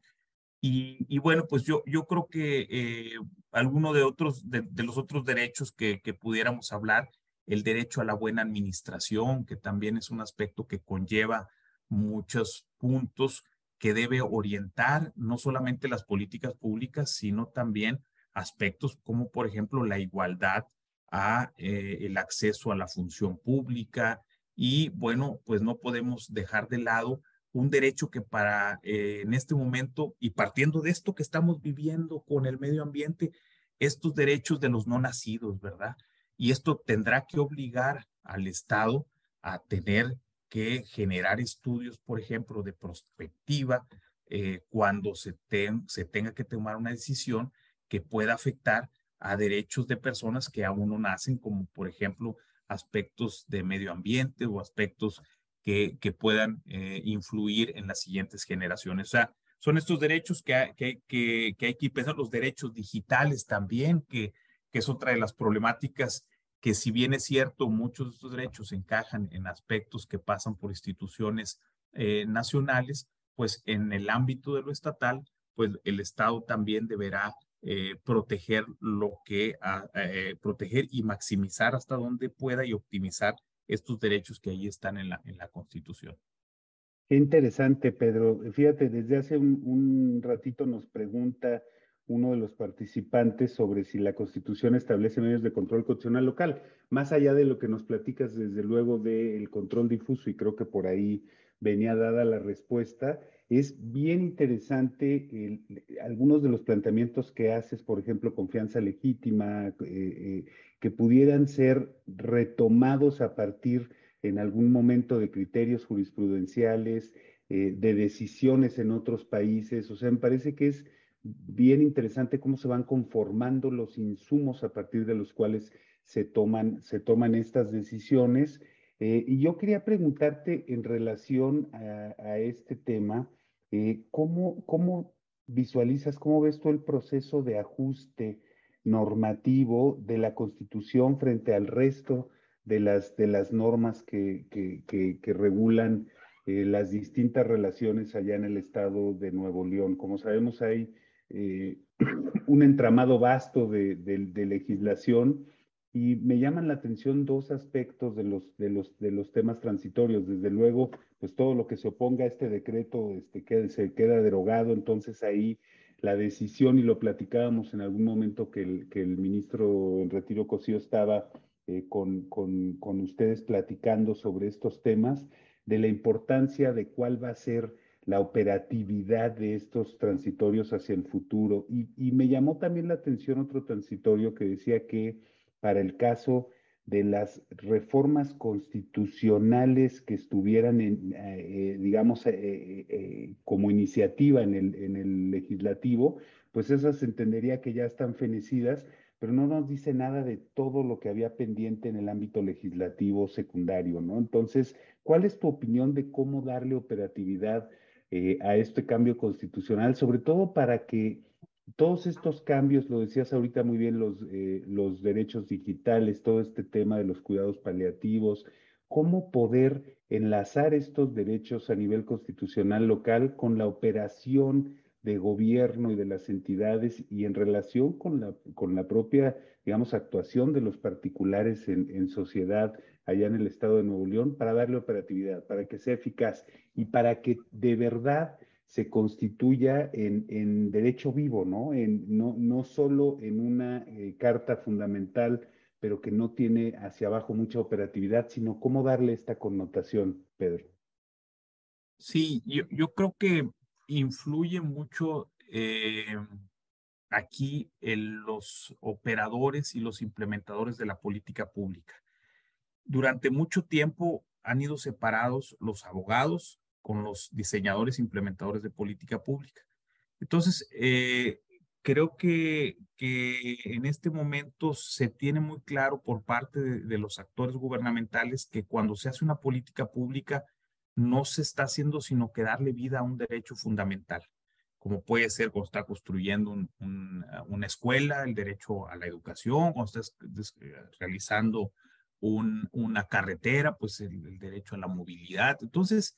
Y, bueno, pues yo, yo creo que eh, alguno de, otros, de, los otros derechos que, que pudiéramos hablar, el derecho a la buena administración, que también es un aspecto que conlleva muchos puntos que debe orientar no solamente las políticas públicas, sino también aspectos como, por ejemplo, la igualdad a eh, el acceso a la función pública y, bueno, pues no podemos dejar de lado un derecho que para eh, en este momento y partiendo de esto que estamos viviendo con el medio ambiente, estos derechos de los no nacidos, ¿verdad? Y esto tendrá que obligar al Estado a tener que generar estudios, por ejemplo, de prospectiva eh, cuando se, se tenga que tomar una decisión que pueda afectar a derechos de personas que aún no nacen, como por ejemplo aspectos de medio ambiente o aspectos que, que puedan eh, influir en las siguientes generaciones. O sea, son estos derechos que, que, que, que hay que pensar, los derechos digitales también, que, que es otra de las problemáticas que si bien es cierto, muchos de estos derechos encajan en aspectos que pasan por instituciones eh, nacionales, pues en el ámbito de lo estatal, pues el Estado también deberá eh, proteger lo que, ah, proteger y maximizar hasta donde pueda y optimizar estos derechos que ahí están en la, en la Constitución. Qué interesante, Pedro. Fíjate, desde hace un, ratito nos pregunta uno de los participantes sobre si la Constitución establece medios de control constitucional local, más allá de lo que nos platicas desde luego del control difuso, y creo que por ahí venía dada la respuesta, es bien interesante algunos de los planteamientos que haces, por ejemplo, confianza legítima, eh, eh, que pudieran ser retomados a partir en algún momento de criterios jurisprudenciales, eh, de decisiones en otros países. O sea, me parece que es bien interesante cómo se van conformando los insumos a partir de los cuales se toman, se toman estas decisiones. Eh, y yo quería preguntarte en relación a, este tema, eh, ¿cómo, ¿cómo visualizas, cómo ves tú el proceso de ajuste normativo de la Constitución frente al resto de las, de las normas que, que, regulan eh, las distintas relaciones allá en el estado de Nuevo León. Como sabemos, hay un entramado vasto de, de, legislación y me llaman la atención dos aspectos de los, de los, de los temas transitorios. Desde luego, pues todo lo que se oponga a este decreto este, que se queda derogado, entonces ahí la decisión, y lo platicábamos en algún momento que el, que el ministro en retiro Cosío estaba eh, con, con, con, ustedes platicando sobre estos temas, de la importancia de cuál va a ser la operatividad de estos transitorios hacia el futuro. Y, y me llamó también la atención otro transitorio que decía que para el caso de las reformas constitucionales que estuvieran, en, eh, digamos, eh, eh, como iniciativa en el, en el legislativo, pues esas entendería que ya están fenecidas, pero no nos dice nada de todo lo que había pendiente en el ámbito legislativo secundario, ¿no? Entonces, ¿cuál es tu opinión de cómo darle operatividad a este cambio constitucional, sobre todo para que todos estos cambios, lo decías ahorita muy bien, los, eh, los derechos digitales, todo este tema de los cuidados paliativos, cómo poder enlazar estos derechos a nivel constitucional local con la operación de gobierno y de las entidades y en relación con la, con la propia, digamos, actuación de los particulares en sociedad allá en el estado de Nuevo León para darle operatividad, para que sea eficaz y para que de verdad se constituya en, en derecho vivo, ¿no? En, no, no solo en una eh, carta fundamental, pero que no tiene hacia abajo mucha operatividad, sino cómo darle esta connotación, Pedro. Sí, yo, yo creo que influye mucho eh, aquí en los operadores y los implementadores de la política pública. Durante mucho tiempo han ido separados los abogados con los diseñadores e implementadores de política pública. Entonces, eh, creo que, que, en este momento se tiene muy claro por parte de, los actores gubernamentales que cuando se hace una política pública no se está haciendo sino que darle vida a un derecho fundamental, como puede ser cuando está construyendo un, una escuela, el derecho a la educación, cuando estás realizando un, una carretera, pues el, el, derecho a la movilidad. Entonces,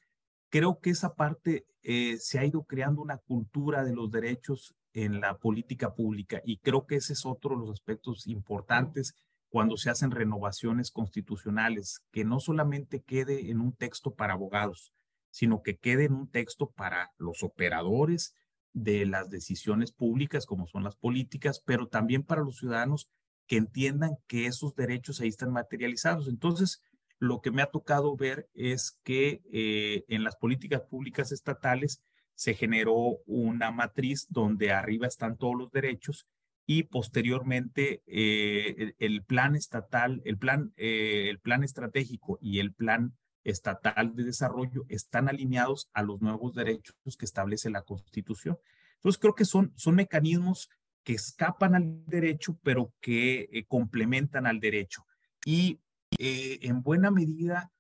creo que esa parte eh, se ha ido creando una cultura de los derechos en la política pública y creo que ese es otro de los aspectos importantes cuando se hacen renovaciones constitucionales, que no solamente quede en un texto para abogados, sino que quede en un texto para los operadores de las decisiones públicas, como son las políticas, pero también para los ciudadanos que entiendan que esos derechos ahí están materializados. Entonces, lo que me ha tocado ver es que eh, en las políticas públicas estatales se generó una matriz donde arriba están todos los derechos y posteriormente eh, el, plan estatal, el plan, eh, el plan estratégico y el plan estatal de desarrollo están alineados a los nuevos derechos que establece la Constitución. Entonces creo que son, son mecanismos que escapan al derecho, pero que complementan al derecho. Y eh, en buena medida,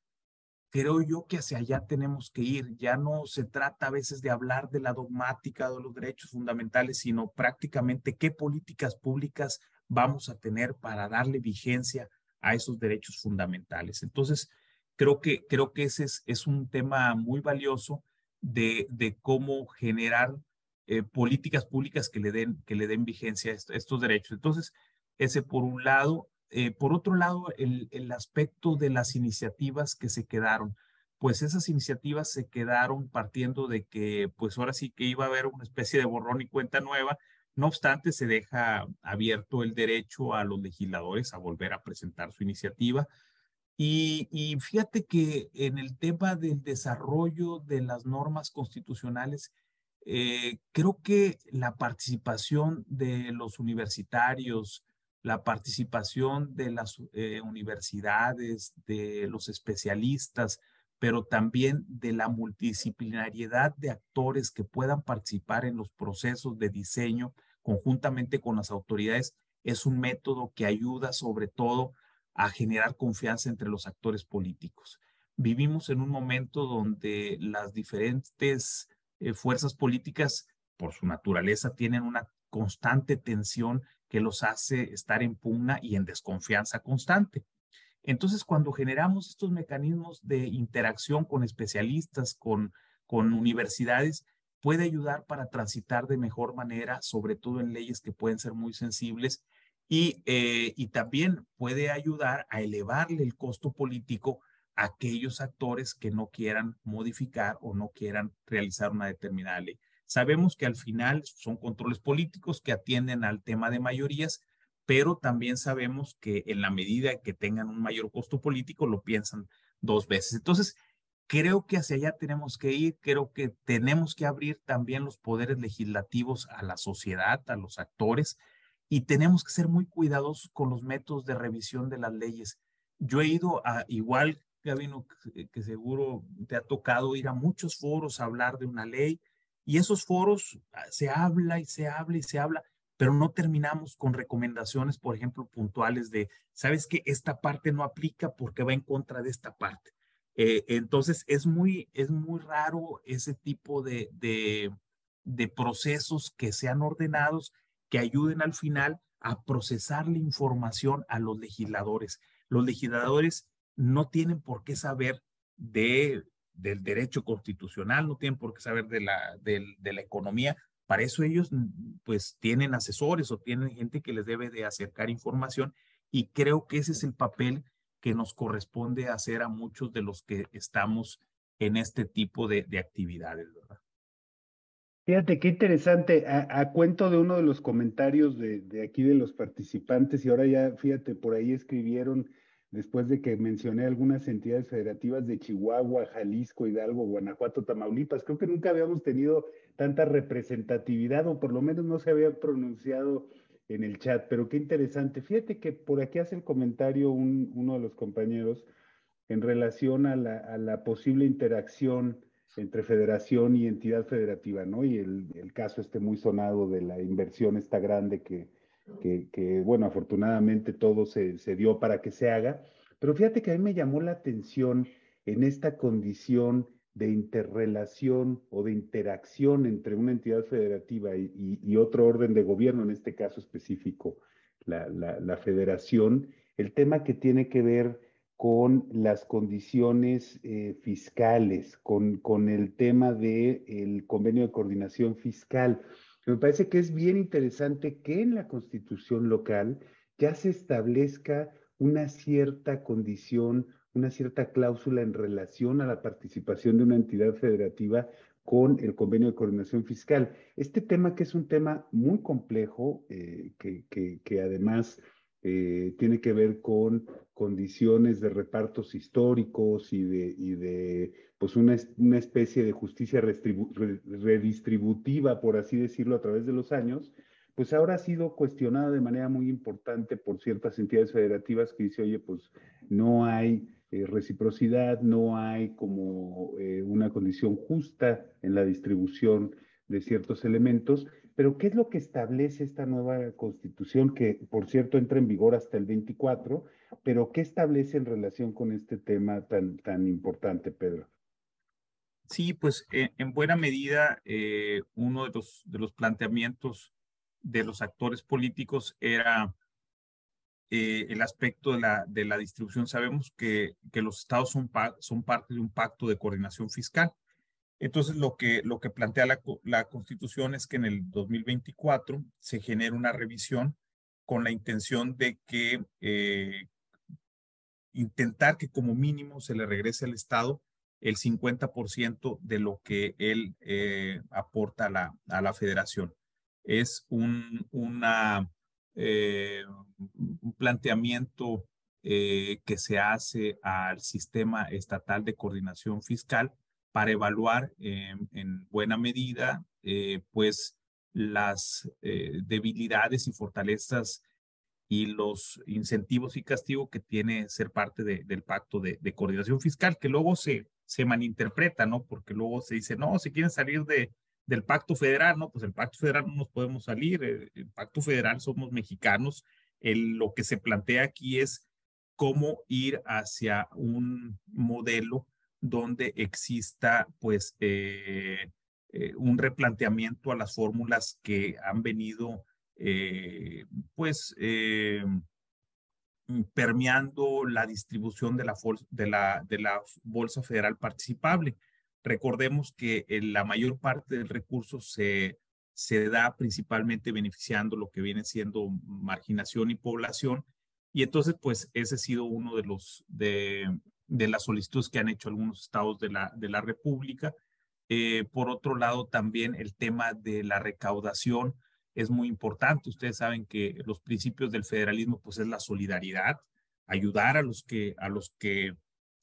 creo yo que hacia allá tenemos que ir. Ya no se trata a veces de hablar de la dogmática de los derechos fundamentales, sino prácticamente qué políticas públicas vamos a tener para darle vigencia a esos derechos fundamentales. Entonces, creo que, creo que ese es, es un tema muy valioso de, de cómo generar eh, políticas públicas que le den, que le den vigencia a estos derechos. Entonces, ese por un lado. Eh, por otro lado, el, aspecto de las iniciativas que se quedaron, pues esas iniciativas se quedaron partiendo de que, pues ahora sí que iba a haber una especie de borrón y cuenta nueva. No obstante, se deja abierto el derecho a los legisladores a volver a presentar su iniciativa. Y, y fíjate que en el tema del desarrollo de las normas constitucionales, eh, creo que la participación de los universitarios, la participación de las eh, universidades, de los especialistas, pero también de la multidisciplinariedad de actores que puedan participar en los procesos de diseño conjuntamente con las autoridades, es un método que ayuda sobre todo a generar confianza entre los actores políticos. Vivimos en un momento donde las diferentes eh, fuerzas políticas, por su naturaleza, tienen una constante tensión que los hace estar en pugna y en desconfianza constante. Entonces, cuando generamos estos mecanismos de interacción con especialistas, con, universidades, puede ayudar para transitar de mejor manera, sobre todo en leyes que pueden ser muy sensibles, y, eh, y también puede ayudar a elevarle el costo político a aquellos actores que no quieran modificar o no quieran realizar una determinada ley. Sabemos que al final son controles políticos que atienden al tema de mayorías, pero también sabemos que en la medida que tengan un mayor costo político, lo piensan dos veces. Entonces, creo que hacia allá tenemos que ir, creo que tenemos que abrir también los poderes legislativos a la sociedad, a los actores, y tenemos que ser muy cuidadosos con los métodos de revisión de las leyes. Yo he ido a, igual, Gabino, que seguro te ha tocado ir a muchos foros a hablar de una ley, y esos foros ah, se habla y se habla y se habla, pero no terminamos con recomendaciones, por ejemplo, puntuales de, sabes que esta parte no aplica porque va en contra de esta parte. Eh, entonces, es muy, es muy raro ese tipo de, de, de procesos que sean ordenados, que ayuden al final a procesar la información a los legisladores. Los legisladores no tienen por qué saber de, del derecho constitucional, no tienen por qué saber de la, de, de la economía. Para eso ellos pues tienen asesores o tienen gente que les debe de acercar información y creo que ese es el papel que nos corresponde hacer a muchos de los que estamos en este tipo de, de actividades, ¿verdad? Fíjate, qué interesante. A, cuento de uno de los comentarios de, de, aquí de los participantes, y ahora ya, fíjate, por ahí escribieron, después de que mencioné algunas entidades federativas de Chihuahua, Jalisco, Hidalgo, Guanajuato, Tamaulipas, creo que nunca habíamos tenido tanta representatividad, o por lo menos no se había pronunciado en el chat, pero qué interesante. Fíjate que por aquí hace el comentario un, uno de los compañeros en relación a la, posible interacción entre federación y entidad federativa, ¿no? Y el, el, caso este muy sonado de la inversión esta grande que, que, bueno, afortunadamente todo se, se, dio para que se haga, pero fíjate que a mí me llamó la atención en esta condición de interrelación o de interacción entre una entidad federativa y, otro orden de gobierno, en este caso específico, la, la, federación, el tema que tiene que ver con las condiciones eh, fiscales, con, con, el tema del el convenio de coordinación fiscal. Me parece que es bien interesante que en la constitución local ya se establezca una cierta condición, una cierta cláusula en relación a la participación de una entidad federativa con el convenio de coordinación fiscal. Este tema que es un tema muy complejo, eh, que, que, que además eh, tiene que ver con condiciones de repartos históricos y de, y de pues una, una especie de justicia redistributiva, por así decirlo, a través de los años, pues ahora ha sido cuestionada de manera muy importante por ciertas entidades federativas que dice, oye, pues no hay eh, reciprocidad, no hay como eh, una condición justa en la distribución de ciertos elementos pero ¿qué es lo que establece esta nueva constitución que, por cierto, entra en vigor hasta el 24? Pero ¿qué establece en relación con este tema tan, tan importante, Pedro? Sí, pues eh, en buena medida eh, uno de los, de los planteamientos de los actores políticos era eh, el aspecto de la, de la distribución. Sabemos que, que los estados son, son parte de un pacto de coordinación fiscal entonces, lo que, lo que plantea la, la Constitución es que en el 2024 se genere una revisión con la intención de que eh, intentar que como mínimo se le regrese al Estado el 50% de lo que él eh, aporta a la, a la federación. Es un, eh, un planteamiento que se hace al sistema estatal de coordinación fiscal para evaluar en buena medida, eh, pues, las eh, debilidades y fortalezas y los incentivos y castigos que tiene ser parte del pacto de, coordinación fiscal, que luego se, se malinterpreta, ¿no? Porque luego se dice, no, si quieren salir de, del pacto federal, ¿no? Pues el pacto federal no nos podemos salir, el, el pacto federal somos mexicanos, el, lo que se plantea aquí es cómo ir hacia un modelo donde exista pues eh, eh, un replanteamiento a las fórmulas que han venido eh, pues permeando la distribución de la Bolsa Federal Participable. Recordemos que la mayor parte del recurso se, se da principalmente beneficiando lo que viene siendo marginación y población. Y entonces, pues ese ha sido uno de los, de, de las solicitudes que han hecho algunos estados de la, de la República. Eh, por otro lado, también el tema de la recaudación es muy importante. Ustedes saben que los principios del federalismo, pues es la solidaridad, ayudar a los que, a los que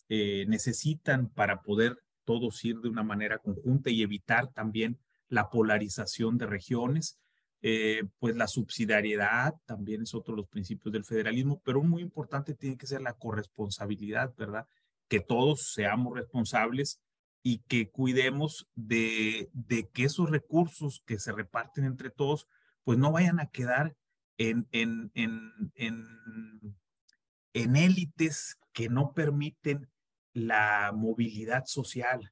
eh, necesitan para poder todos ir de una manera conjunta y evitar también la polarización de regiones. Eh, pues la subsidiariedad también es otro de los principios del federalismo, pero muy importante tiene que ser la corresponsabilidad, ¿verdad? Que todos seamos responsables y que cuidemos de, de que esos recursos que se reparten entre todos, pues no vayan a quedar en, en, en, en, en élites que no permiten la movilidad social.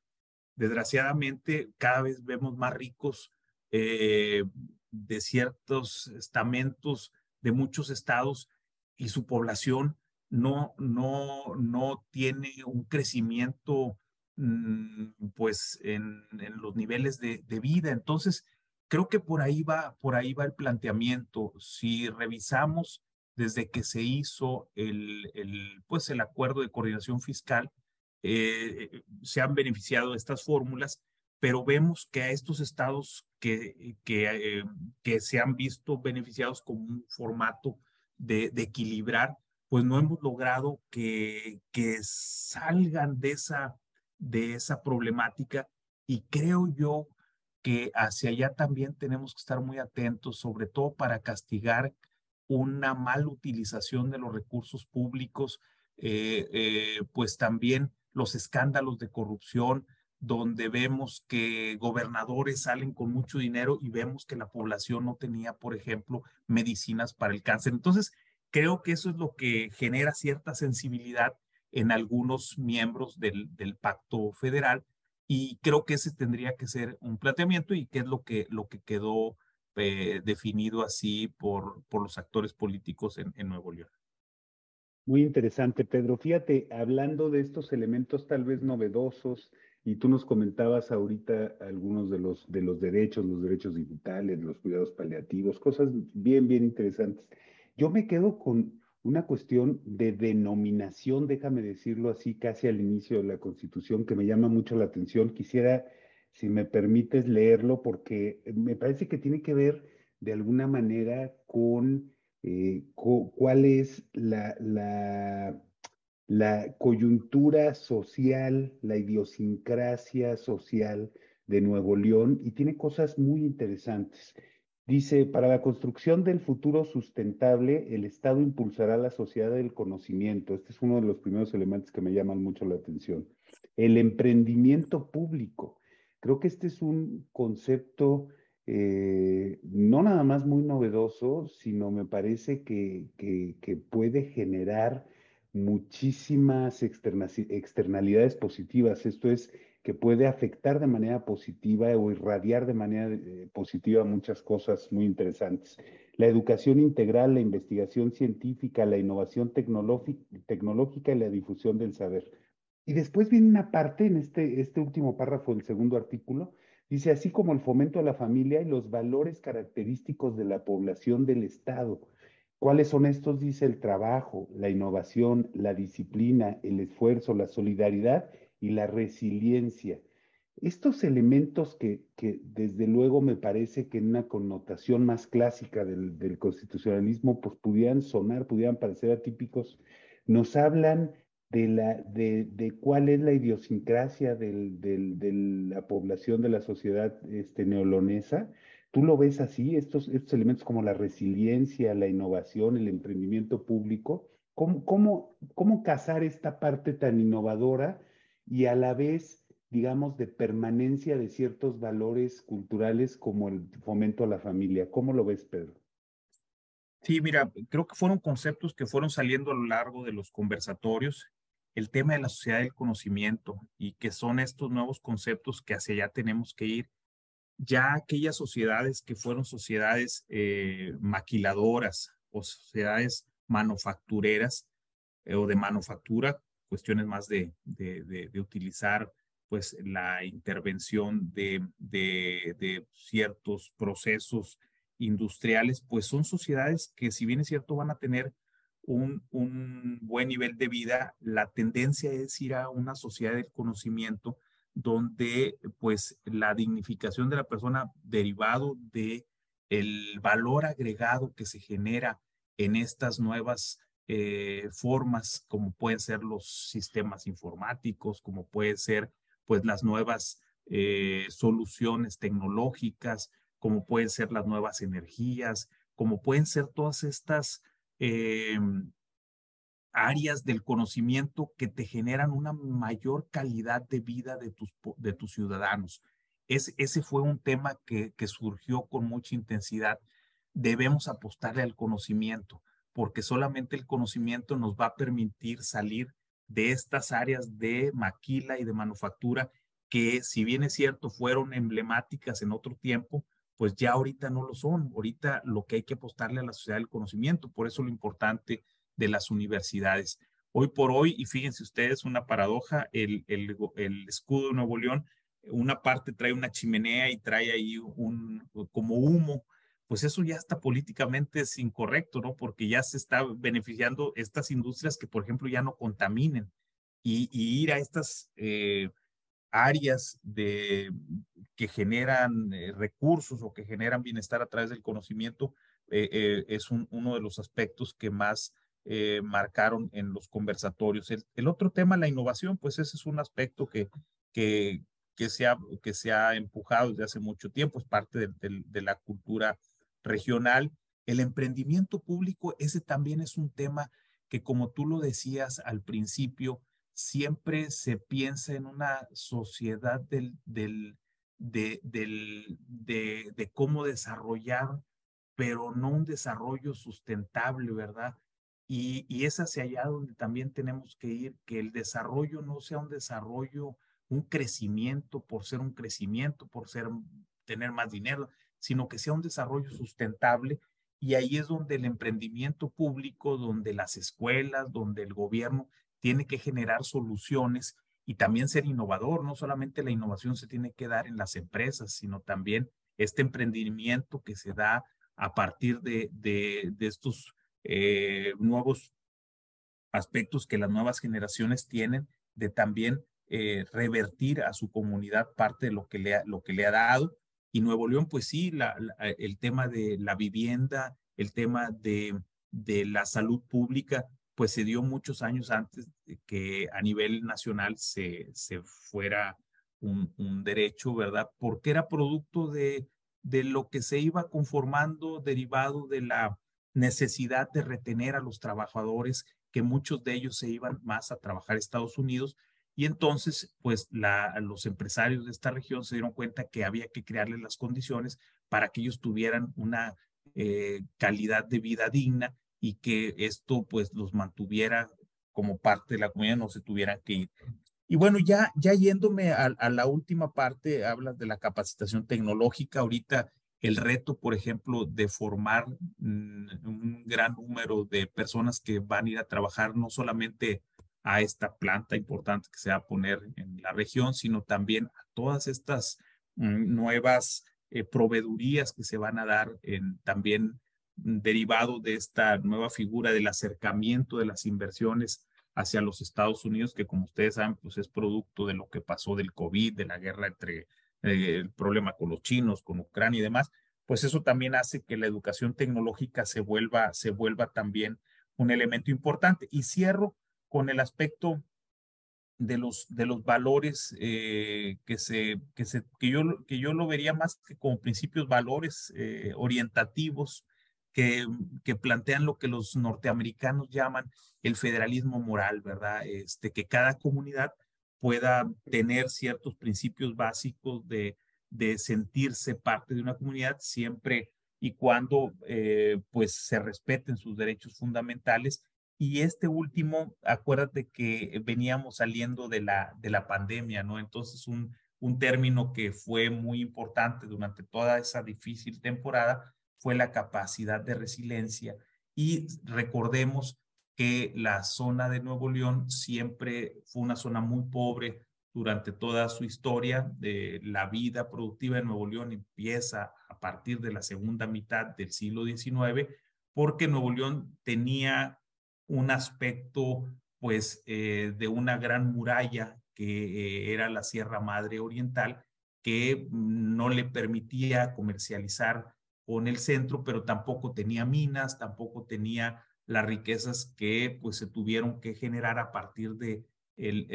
Desgraciadamente, cada vez vemos más ricos eh, de ciertos estamentos de muchos estados y su población no, no, no tiene un crecimiento mm, pues en, los niveles de, vida. Entonces, creo que por ahí va, por ahí va el planteamiento. Si revisamos desde que se hizo el, el pues el acuerdo de coordinación fiscal, eh, se han beneficiado de estas fórmulas, pero vemos que a estos estados que, que, eh, se han visto beneficiados como un formato de, de, equilibrar, pues no hemos logrado que, que salgan de esa, de esa problemática. Y creo yo que hacia allá también tenemos que estar muy atentos, sobre todo para castigar una mala utilización de los recursos públicos, eh, eh, pues también los escándalos de corrupción, donde vemos que gobernadores salen con mucho dinero y vemos que la población no tenía, por ejemplo, medicinas para el cáncer. Entonces, creo que eso es lo que genera cierta sensibilidad en algunos miembros del, pacto federal y creo que ese tendría que ser un planteamiento y que es lo que, lo que quedó eh, definido así por, por los actores políticos en, en Nuevo León. Muy interesante, Pedro. Fíjate, hablando de estos elementos tal vez novedosos, y tú nos comentabas ahorita algunos de los, de los derechos, los derechos digitales, los cuidados paliativos, cosas bien, bien interesantes. Yo me quedo con una cuestión de denominación, déjame decirlo así, casi al inicio de la Constitución, que me llama mucho la atención. Quisiera, si me permites, leerlo porque me parece que tiene que ver de alguna manera con eh, cuál es la, la, la coyuntura social, la idiosincrasia social de Nuevo León y tiene cosas muy interesantes. Dice, para la construcción del futuro sustentable, el Estado impulsará la sociedad del conocimiento. Este es uno de los primeros elementos que me llaman mucho la atención. El emprendimiento público. Creo que este es un concepto eh, no nada más muy novedoso, sino me parece que, que, puede generar muchísimas externalidades positivas. Esto es que puede afectar de manera positiva o irradiar de manera eh, positiva muchas cosas muy interesantes. La educación integral, la investigación científica, la innovación tecnológica y la difusión del saber. Y después viene una parte en este, este último párrafo del segundo artículo, dice, así como el fomento a la familia y los valores característicos de la población del Estado. ¿Cuáles son estos? Dice el trabajo, la innovación, la disciplina, el esfuerzo, la solidaridad y la resiliencia. Estos elementos que, desde luego me parece que en una connotación más clásica del, constitucionalismo, pues pudieran sonar, pudieran parecer atípicos, nos hablan de, cuál es la idiosincrasia de la población de la sociedad este, neolonesa. ¿Tú lo ves así, estos, elementos como la resiliencia, la innovación, el emprendimiento público? ¿Cómo, cómo, cómo casar esta parte tan innovadora y a la vez, digamos, de permanencia de ciertos valores culturales como el fomento a la familia. ¿Cómo lo ves, Pedro? Sí, mira, creo que fueron conceptos que fueron saliendo a lo largo de los conversatorios. El tema de la sociedad del conocimiento y que son estos nuevos conceptos que hacia allá tenemos que ir. Ya aquellas sociedades que fueron sociedades eh, maquiladoras o sociedades manufactureras eh, o de manufactura, cuestiones más de, de, de, utilizar pues la intervención de, de, ciertos procesos industriales, pues son sociedades que si bien es cierto van a tener un, un buen nivel de vida, la tendencia es ir a una sociedad del conocimiento donde pues la dignificación de la persona derivado de el valor agregado que se genera en estas nuevas eh, formas como pueden ser los sistemas informáticos, como pueden ser pues las nuevas eh, soluciones tecnológicas, como pueden ser las nuevas energías, como pueden ser todas estas em, áreas del conocimiento que te generan una mayor calidad de vida de tus, de tus ciudadanos. Es, ese fue un tema que, que surgió con mucha intensidad. Debemos apostarle al conocimiento porque solamente el conocimiento nos va a permitir salir de estas áreas de maquila y de manufactura que, si bien es cierto, fueron emblemáticas en otro tiempo, pues ya ahorita no lo son. Ahorita lo que hay que apostarle a la sociedad del conocimiento. Por eso lo importante de las universidades. Hoy por hoy, y fíjense ustedes, una paradoja, el, el, el escudo de Nuevo León, una parte trae una chimenea y trae ahí un como humo, pues eso ya está políticamente es incorrecto, ¿no? Porque ya se está beneficiando estas industrias que, por ejemplo, ya no contaminen y, ir a estas eh, áreas de, que generan eh, recursos o que generan bienestar a través del conocimiento eh, es uno de los aspectos que más marcaron en los conversatorios. El, otro tema, la innovación, pues ese es un aspecto que, que, que, se, ha, que se empujado desde hace mucho tiempo, es parte de la cultura regional. El emprendimiento público, ese también es un tema que, como tú lo decías al principio, siempre se piensa en una sociedad del, del, de, del, de, de cómo desarrollar, pero no un desarrollo sustentable, ¿verdad? Y, y, es hacia allá donde también tenemos que ir, que el desarrollo no sea un desarrollo, un crecimiento por ser un crecimiento, por ser tener más dinero, sino que sea un desarrollo sustentable. Y ahí es donde el emprendimiento público, donde las escuelas, donde el gobierno tiene que generar soluciones y también ser innovador. No solamente la innovación se tiene que dar en las empresas, sino también este emprendimiento que se da a partir de, de, estos eh, nuevos aspectos que las nuevas generaciones tienen de también eh, revertir a su comunidad parte de lo que le ha, lo que le ha dado. Y Nuevo León, pues sí, la, el tema de la vivienda, el tema de, de la salud pública, pues se dio muchos años antes que a nivel nacional se, se fuera un, un derecho, ¿verdad? Porque era producto de, de lo que se iba conformando derivado de la necesidad de retener a los trabajadores, que muchos de ellos se iban más a trabajar a Estados Unidos. Y entonces, pues los empresarios de esta región se dieron cuenta que había que crearles las condiciones para que ellos tuvieran una eh, calidad de vida digna y que esto pues los mantuviera como parte de la comunidad, no se tuvieran que ir. Y bueno, ya, ya yéndome a, la última parte, hablas de la capacitación tecnológica. Ahorita el reto, por ejemplo, de formar un gran número de personas que van a ir a trabajar no solamente a esta planta importante que se va a poner en la región, sino también a todas estas mm, nuevas eh, proveedurías que se van a dar en, también derivado de esta nueva figura del acercamiento de las inversiones hacia los Estados Unidos, que como ustedes saben, pues es producto de lo que pasó del COVID, de la guerra entre eh, el problema con los chinos, con Ucrania y demás, pues eso también hace que la educación tecnológica se vuelva, se vuelva también un elemento importante. Y cierro con el aspecto de los, de los valores eh, que, se, que, se, que, yo, que yo lo vería más que como principios valores eh, orientativos que, que, plantean lo que los norteamericanos llaman el federalismo moral, ¿verdad? Este, que cada comunidad pueda tener ciertos principios básicos de, de sentirse parte de una comunidad siempre y cuando eh, pues se respeten sus derechos fundamentales. Y este último, acuérdate que veníamos saliendo de la, de la pandemia, ¿no? Entonces, un, un término que fue muy importante durante toda esa difícil temporada fue la capacidad de resiliencia. Y recordemos que la zona de Nuevo León siempre fue una zona muy pobre durante toda su historia. de la vida productiva de Nuevo León empieza a partir de la segunda mitad del siglo XIX, porque Nuevo León tenía un aspecto pues eh, de una gran muralla que eh, era la Sierra Madre Oriental, que no le permitía comercializar con el centro, pero tampoco tenía minas, tampoco tenía las riquezas que pues se tuvieron que generar a partir de el,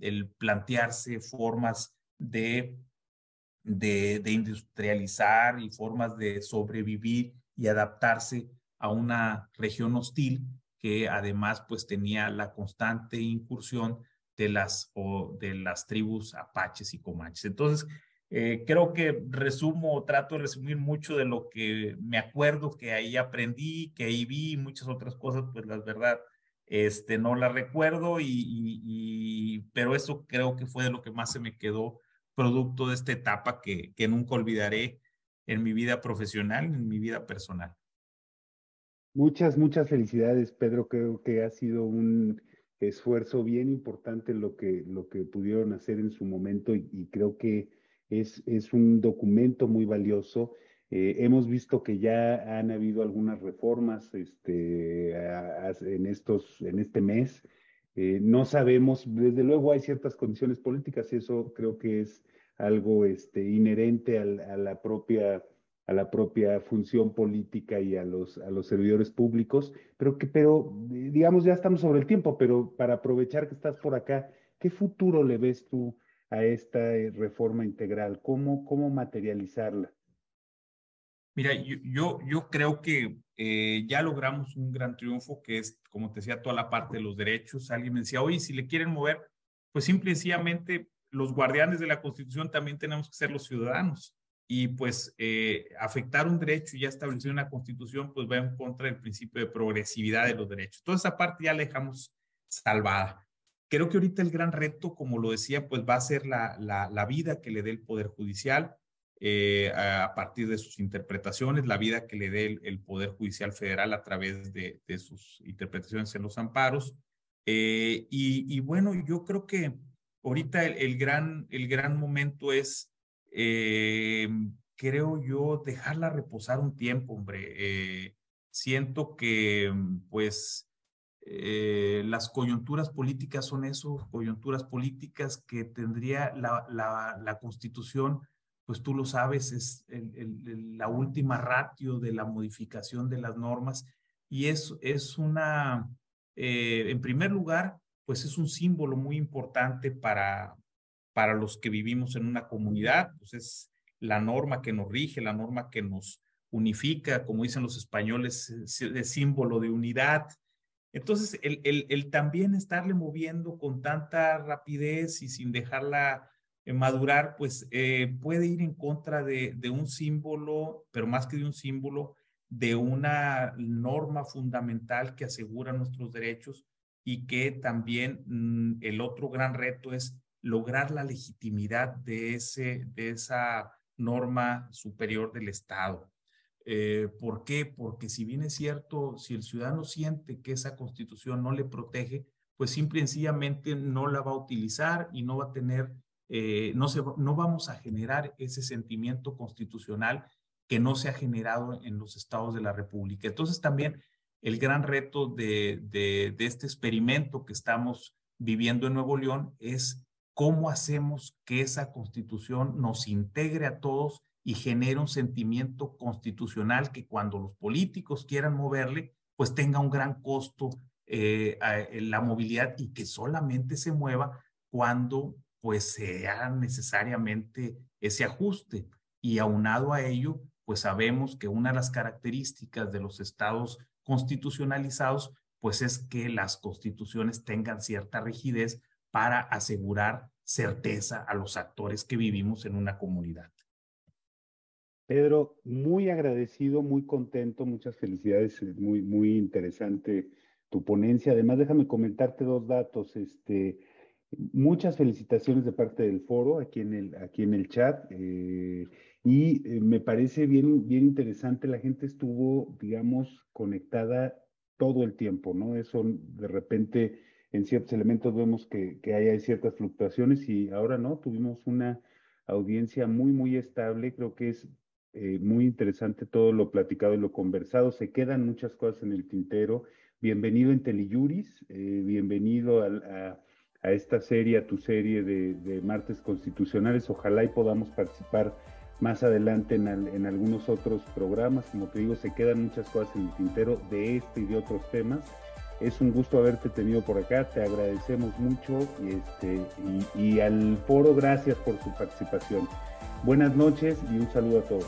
el, plantearse formas de, de, de, industrializar y formas de sobrevivir y adaptarse a una región hostil que además pues tenía la constante incursión de las, o de las tribus apaches y comanches. Entonces, eh, creo que resumo, trato de resumir mucho de lo que me acuerdo que ahí aprendí, que ahí vi, muchas otras cosas, pues la verdad, este, no las recuerdo, y, y, pero eso creo que fue de lo que más se me quedó producto de esta etapa que, que nunca olvidaré en mi vida profesional, en mi vida personal. Muchas, muchas felicidades, Pedro. Creo que ha sido un esfuerzo bien importante lo que, lo que pudieron hacer en su momento y, creo que es, es, un documento muy valioso. Eh, hemos visto que ya han habido algunas reformas este, en, estos, en este mes. Eh, no sabemos, desde luego hay ciertas condiciones políticas y eso creo que es algo este, inherente a la propia a la propia función política y a los, a los servidores públicos, pero que, pero digamos, ya estamos sobre el tiempo, pero para aprovechar que estás por acá, ¿qué futuro le ves tú a esta eh, reforma integral? ¿Cómo, cómo materializarla? Mira, yo, yo, creo que eh, ya logramos un gran triunfo, que es, como te decía, toda la parte de los derechos. Alguien me decía, oye, si le quieren mover, pues simple y sencillamente los guardianes de la Constitución también tenemos que ser los ciudadanos y pues eh, afectar un derecho ya establecido en la Constitución, pues va en contra del principio de progresividad de los derechos. Toda esa parte ya la dejamos salvada. Creo que ahorita el gran reto, como lo decía, pues va a ser la, la, vida que le dé el Poder Judicial eh, a, partir de sus interpretaciones, la vida que le dé el, Poder Judicial Federal a través de, de sus interpretaciones en los amparos. Eh, y, bueno, yo creo que ahorita el, el, gran, el gran momento es eh, creo yo, dejarla reposar un tiempo, hombre. Siento que, pues, eh, las coyunturas políticas son eso, coyunturas políticas que tendría la, la, Constitución, pues tú lo sabes, es la última ratio de la modificación de las normas y es, es una, en primer lugar, pues es un símbolo muy importante para, para los que vivimos en una comunidad, pues es la norma que nos rige, la norma que nos unifica, como dicen los españoles, es símbolo de unidad. Entonces, el, el, el, también estarle moviendo con tanta rapidez y sin dejarla eh, madurar, pues eh, puede ir en contra de, de, un símbolo, pero más que de un símbolo, de una norma fundamental que asegura nuestros derechos y que también mm, el otro gran reto es lograr la legitimidad de, ese, de esa norma superior del Estado. Eh, ¿Por qué? Porque si bien es cierto, si el ciudadano siente que esa constitución no le protege, pues simple y sencillamente no la va a utilizar y no va a tener, eh, no, se, no vamos a generar ese sentimiento constitucional que no se ha generado en los estados de la República. Entonces también el gran reto de, este experimento que estamos viviendo en Nuevo León es ¿Cómo hacemos que esa constitución nos integre a todos y genere un sentimiento constitucional que cuando los políticos quieran moverle, pues tenga un gran costo eh, la movilidad y que solamente se mueva cuando pues sea necesariamente ese ajuste. Y aunado a ello, pues sabemos que una de las características de los estados constitucionalizados, pues es que las constituciones tengan cierta rigidez para asegurar certeza a los actores que vivimos en una comunidad. Pedro, muy agradecido, muy contento, muchas felicidades, muy, muy interesante tu ponencia. Además, déjame comentarte dos datos. Este, muchas felicitaciones de parte del foro aquí en el, aquí en el chat. Eh, y eh, me parece bien, bien interesante, la gente estuvo, digamos, conectada todo el tiempo, ¿no? Eso de repente en ciertos elementos vemos que, que hay, ciertas fluctuaciones y ahora no, tuvimos una audiencia muy, muy estable. Creo que es eh, muy interesante todo lo platicado y lo conversado. Se quedan muchas cosas en el tintero. Bienvenido en Teliyuris, eh, bienvenido a, a, esta serie, a tu serie de, de, martes constitucionales. Ojalá y podamos participar más adelante en, en, algunos otros programas. Como te digo, se quedan muchas cosas en el tintero de este y de otros temas. Es un gusto haberte tenido por acá, te agradecemos mucho y, este, y, y al foro gracias por su participación. Buenas noches y un saludo a todos.